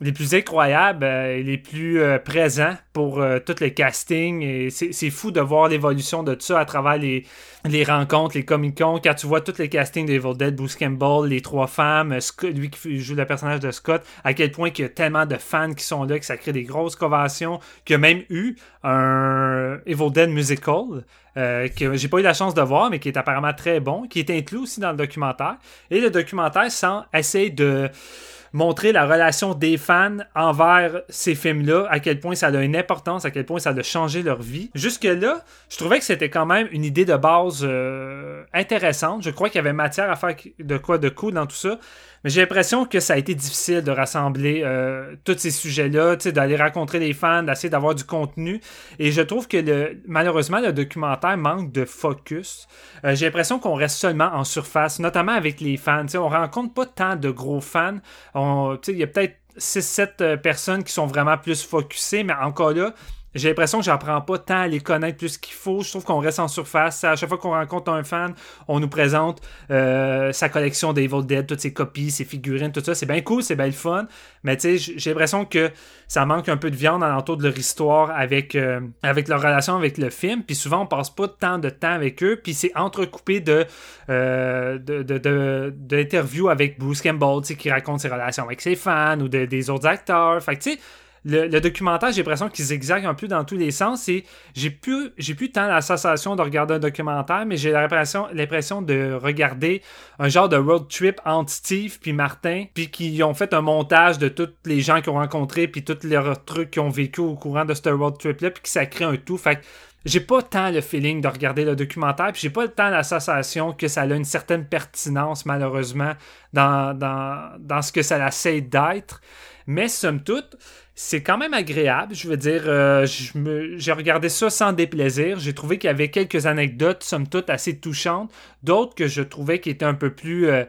les plus incroyables euh, et les plus euh, présents pour euh, tout le casting. Et c'est fou de voir l'évolution de tout ça à travers les, les rencontres, les Comic-Con. Quand tu vois tout le casting d'Evil Dead, Bruce Campbell, les trois femmes, lui qui joue le personnage de Scott, à quel point il y a tellement de fans qui sont là, que ça crée des grosses conventions, qu'il y a même eu un Evil Dead musical. euh, que j'ai pas eu la chance de voir, mais qui est apparemment très bon, qui est inclus aussi dans le documentaire. Et le documentaire sans essayer de montrer la relation des fans envers ces films-là, à quel point ça a une importance, à quel point ça a changé leur vie. Jusque-là, je trouvais que c'était quand même une idée de base euh, intéressante. Je crois qu'il y avait matière à faire de quoi de cool dans tout ça. Mais j'ai l'impression que ça a été difficile de rassembler euh, tous ces sujets-là, d'aller rencontrer les fans, d'essayer d'avoir du contenu. Et je trouve que malheureusement, le documentaire manque de focus. Euh, j'ai l'impression qu'on reste seulement en surface, notamment avec les fans. Tu sais, on rencontre pas tant de gros fans. Il y a peut-être 6-7 personnes qui sont vraiment plus focusées, mais encore là, j'ai l'impression que j'apprends pas tant à les connaître plus qu'il faut. Je trouve qu'on reste en surface. À chaque fois qu'on rencontre un fan, on nous présente euh, sa collection d'Evil Dead, toutes ses copies, ses figurines, tout ça. C'est bien cool, c'est bien le fun. Mais tu sais, j'ai l'impression que ça manque un peu de viande alentour de leur histoire avec, euh, avec leur relation avec le film. Puis souvent, on passe pas tant de temps avec eux. Puis c'est entrecoupé de, euh, de, avec Bruce Campbell, qui raconte ses relations avec ses fans ou de- des autres acteurs. Fait que tu sais, le, documentaire, j'ai l'impression qu'il zigzague un peu dans tous les sens. Et j'ai plus, j'ai plus tant la sensation de regarder un documentaire, mais j'ai l'impression, l'impression de regarder un genre de road trip entre Steve puis Martin, puis qui ont fait un montage de tous les gens qu'ils ont rencontrés, puis tous les trucs qu'ils ont vécu au courant de ce road trip-là, puis que ça crée un tout. Fait que j'ai pas tant le feeling de regarder le documentaire, puis j'ai pas tant la sensation que ça a une certaine pertinence, malheureusement, dans, dans, dans ce que ça essaie d'être. Mais somme toute, c'est quand même agréable. Je veux dire, euh, j'ai regardé ça sans déplaisir. J'ai trouvé qu'il y avait quelques anecdotes, somme toute, assez touchantes. D'autres que je trouvais qui étaient un peu plus euh,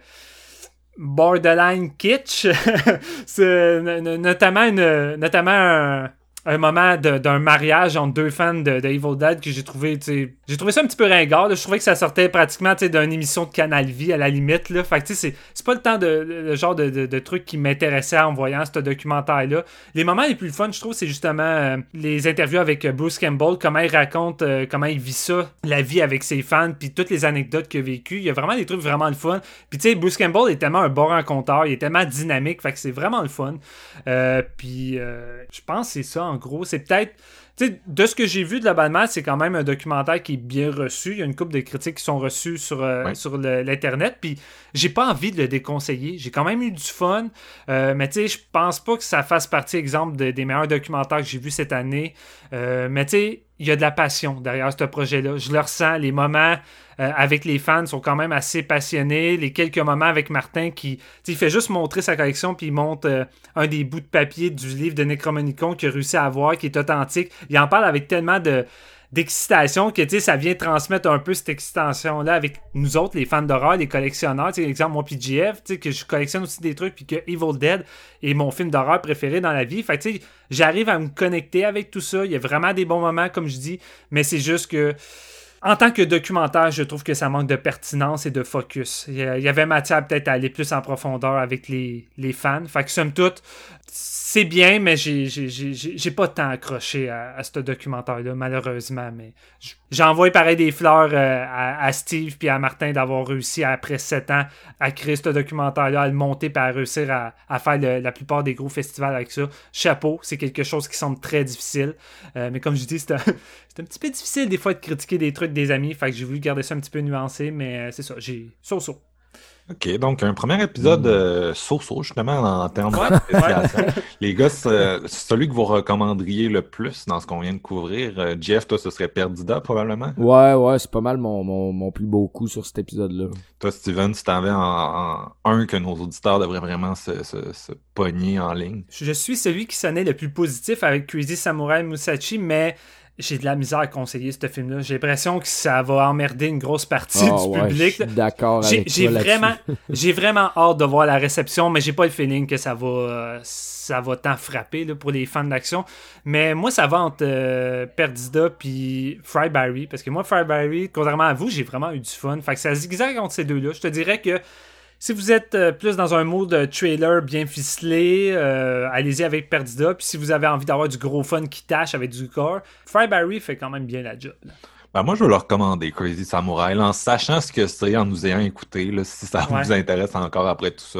borderline kitsch. (laughs) notamment, une, notamment un, un moment d'un mariage entre deux fans de, Evil Dead que j'ai trouvé j'ai trouvé ça un petit peu ringard je trouvais que ça sortait pratiquement d'une émission de Canal Vie à la limite là. Fait que c'est pas le temps de le genre de, de, truc qui m'intéressait en voyant ce documentaire là les moments les plus fun je trouve c'est justement euh, les interviews avec euh, Bruce Campbell comment il raconte euh, comment il vit ça la vie avec ses fans puis toutes les anecdotes qu'il a vécues. Il y a vraiment des trucs vraiment le fun. Puis tu sais Bruce Campbell est tellement un bon raconteur il est tellement dynamique fait que c'est vraiment le fun. Puis je pense c'est ça en gros. C'est peut-être. De ce que j'ai vu de la Batman, c'est quand même un documentaire qui est bien reçu. Il y a une couple de critiques qui sont reçues sur, euh, sur l'Internet. Puis j'ai pas envie de le déconseiller. J'ai quand même eu du fun. Euh, mais tu sais, je pense pas que ça fasse partie, exemple, des meilleurs documentaires que j'ai vus cette année. Euh, mais tu sais, il y a de la passion derrière ce projet-là. Je le ressens. Les moments euh, avec les fans sont quand même assez passionnés. Les quelques moments avec Martin qui il fait juste montrer sa collection puis il montre euh, un des bouts de papier du livre de Necromonicon qu'il a réussi à avoir, qui est authentique. Il en parle avec tellement de d'excitation que ça vient transmettre un peu cette excitation-là avec nous autres, les fans d'horreur, les collectionneurs. Exemple, moi, PGF, que je collectionne aussi des trucs, puis que Evil Dead est mon film d'horreur préféré dans la vie. Fait j'arrive à me connecter avec tout ça. Il y a vraiment des bons moments, comme je dis, mais c'est juste que. En tant que documentaire, je trouve que ça manque de pertinence et de focus. Il y avait matière peut-être à aller plus en profondeur avec les, les fans. Fait que somme toute, c'est bien, mais j'ai pas tant accroché à, ce documentaire-là, malheureusement. Mais j'envoie pareil des fleurs euh, à, Steve puis à Martin d'avoir réussi, après sept ans, à créer ce documentaire-là, à le monter et à réussir à, faire la plupart des gros festivals avec ça. Chapeau, c'est quelque chose qui semble très difficile. Euh, mais comme je dis, (laughs) c'est un, petit peu difficile des fois de critiquer des trucs des amis. Fait que j'ai voulu garder ça un petit peu nuancé, mais euh, c'est ça, j'ai so-so. OK, donc un premier épisode euh, so-so, justement, en, termes d'appréciation. Les gars, c'est celui que vous recommanderiez le plus dans ce qu'on vient de couvrir. Euh, Jeff, toi, ce serait Perdida, probablement? Ouais, ouais, c'est pas mal mon, mon, plus beau coup sur cet épisode-là. Toi, Steven, tu t'en en, un que nos auditeurs devraient vraiment se, se, pogner en ligne. Je suis celui qui sonnait le plus positif avec Crazy Samurai Musashi, mais j'ai de la misère à conseiller ce film-là. J'ai l'impression que ça va emmerder une grosse partie ah du public. D'accord J'ai vraiment, (laughs) j'ai vraiment hâte de voir la réception, mais j'ai pas le feeling que ça va, euh, ça va tant frapper là, pour les fans d'action. Mais moi, ça va entre euh, Perdida puis Fry Barry, parce que moi, Fry Barry, contrairement à vous, j'ai vraiment eu du fun. Fait que ça zigzag entre ces deux-là. Je te dirais que si vous êtes euh, plus dans un mode trailer bien ficelé, euh, allez-y avec Perdida. Puis si vous avez envie d'avoir du gros fun qui tâche avec du corps, Fryberry fait quand même bien la job. Ben moi, je veux le recommander, Crazy Samurai, en sachant ce que c'est, en nous ayant écouté, là, si ça vous intéresse encore après tout ça.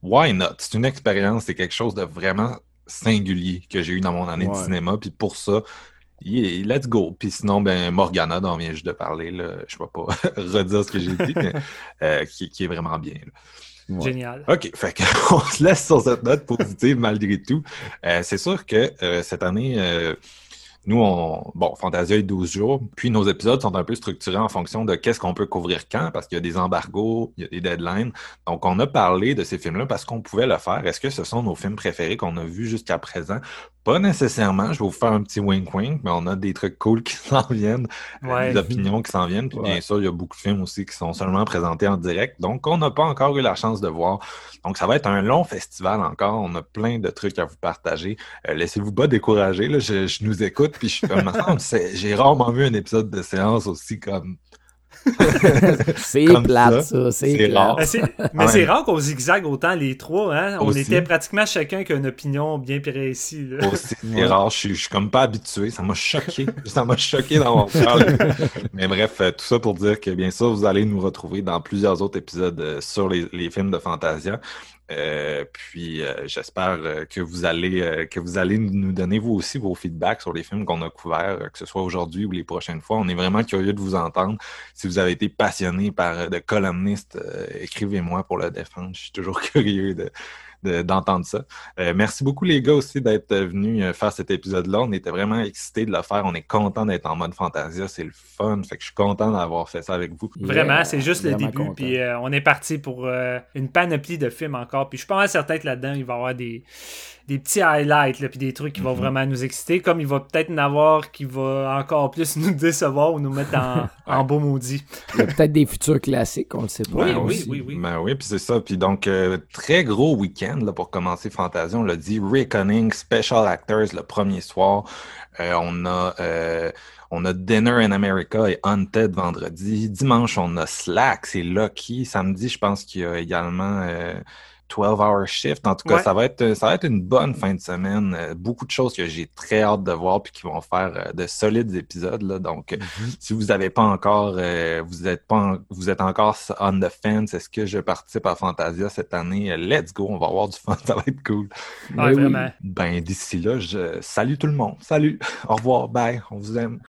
Why not? C'est une expérience, c'est quelque chose de vraiment singulier que j'ai eu dans mon année de cinéma. Puis pour ça, let's go. Puis sinon, ben, Morgana, dont on vient juste de parler, là, je ne vais pas (laughs) redire ce que j'ai dit, mais euh, qui, qui, est vraiment bien. Génial. OK, fait qu'on (laughs) se laisse sur cette note positive malgré tout. Euh, c'est sûr que euh, cette année, nous, on, bon, Fantasia est 12 jours, puis nos épisodes sont un peu structurés en fonction de qu'est-ce qu'on peut couvrir quand, parce qu'il y a des embargos, il y a des deadlines. Donc, on a parlé de ces films-là parce qu'on pouvait le faire. Est-ce que ce sont nos films préférés qu'on a vus jusqu'à présent? Pas nécessairement, je vais vous faire un petit wink-wink, mais on a des trucs cool qui (laughs) s'en viennent, des opinions qui s'en viennent. Puis bien sûr, il y a beaucoup de films aussi qui sont seulement présentés en direct. Donc, on n'a pas encore eu la chance de voir. Donc, ça va être un long festival encore. On a plein de trucs à vous partager. Euh, laissez-vous pas décourager. Là. Je, nous écoute, puis je suis comme, (laughs) j'ai rarement vu un épisode de séance aussi comme (laughs) c'est plate, ça. C'est rare. Mais c'est rare qu'on zigzague autant les trois. Hein? On était pratiquement chacun qui a une opinion bien précise. C'est rare. Je suis, comme pas habitué. Ça m'a choqué. (laughs) ça m'a choqué d'avoir parlé. Mais bref, euh, tout ça pour dire que bien sûr, vous allez nous retrouver dans plusieurs autres épisodes euh, sur les, les films de Fantasia. Puis j'espère que vous allez que vous allez nous donner vous aussi vos feedbacks sur les films qu'on a couverts, que ce soit aujourd'hui ou les prochaines fois. On est vraiment curieux de vous entendre. Si vous avez été passionné par de columnistes, écrivez-moi pour le défendre. Je suis toujours (laughs) curieux de d'entendre ça. Euh, merci beaucoup les gars aussi d'être venus euh, faire cet épisode-là. On était vraiment excités de le faire. On est content d'être en mode Fantasia. C'est le fun. Fait que je suis content d'avoir fait ça avec vous. Vraiment, c'est juste le début. Puis euh, on est parti pour une panoplie de films encore. Puis je suis pas certain que là-dedans, il va y avoir des des petits highlights, là, puis des trucs qui vont mhm. vraiment nous exciter, comme il va peut-être en avoir qui va encore plus (laughs) nous décevoir ou nous mettre en, beau maudit. Il y a peut-être des futurs classiques, on le sait pas. Oui, oui, oui, oui. Ben oui, puis c'est ça. Puis donc, euh, très gros week-end là, pour commencer Fantasia. On l'a dit, Reckoning, Special Actors le premier soir. Euh, on a... Euh, on a Dinner in America et Hunted vendredi. Dimanche, on a Slack, c'est Lucky. Samedi, je pense qu'il y a également 12-hour shift. En tout cas, ça, va être, ça va être une bonne fin de semaine. Euh, beaucoup de choses que j'ai très hâte de voir puis qui vont faire euh, de solides épisodes. Là. Donc, mm-hmm. si vous n'avez pas encore, euh, vous êtes pas, vous êtes encore on the fence, est-ce que je participe à Fantasia cette année? Let's go, on va avoir du fun, (laughs) ça va être cool. vraiment. Ben, d'ici là, je salue tout le monde. Salut, (laughs) au revoir, bye, on vous aime.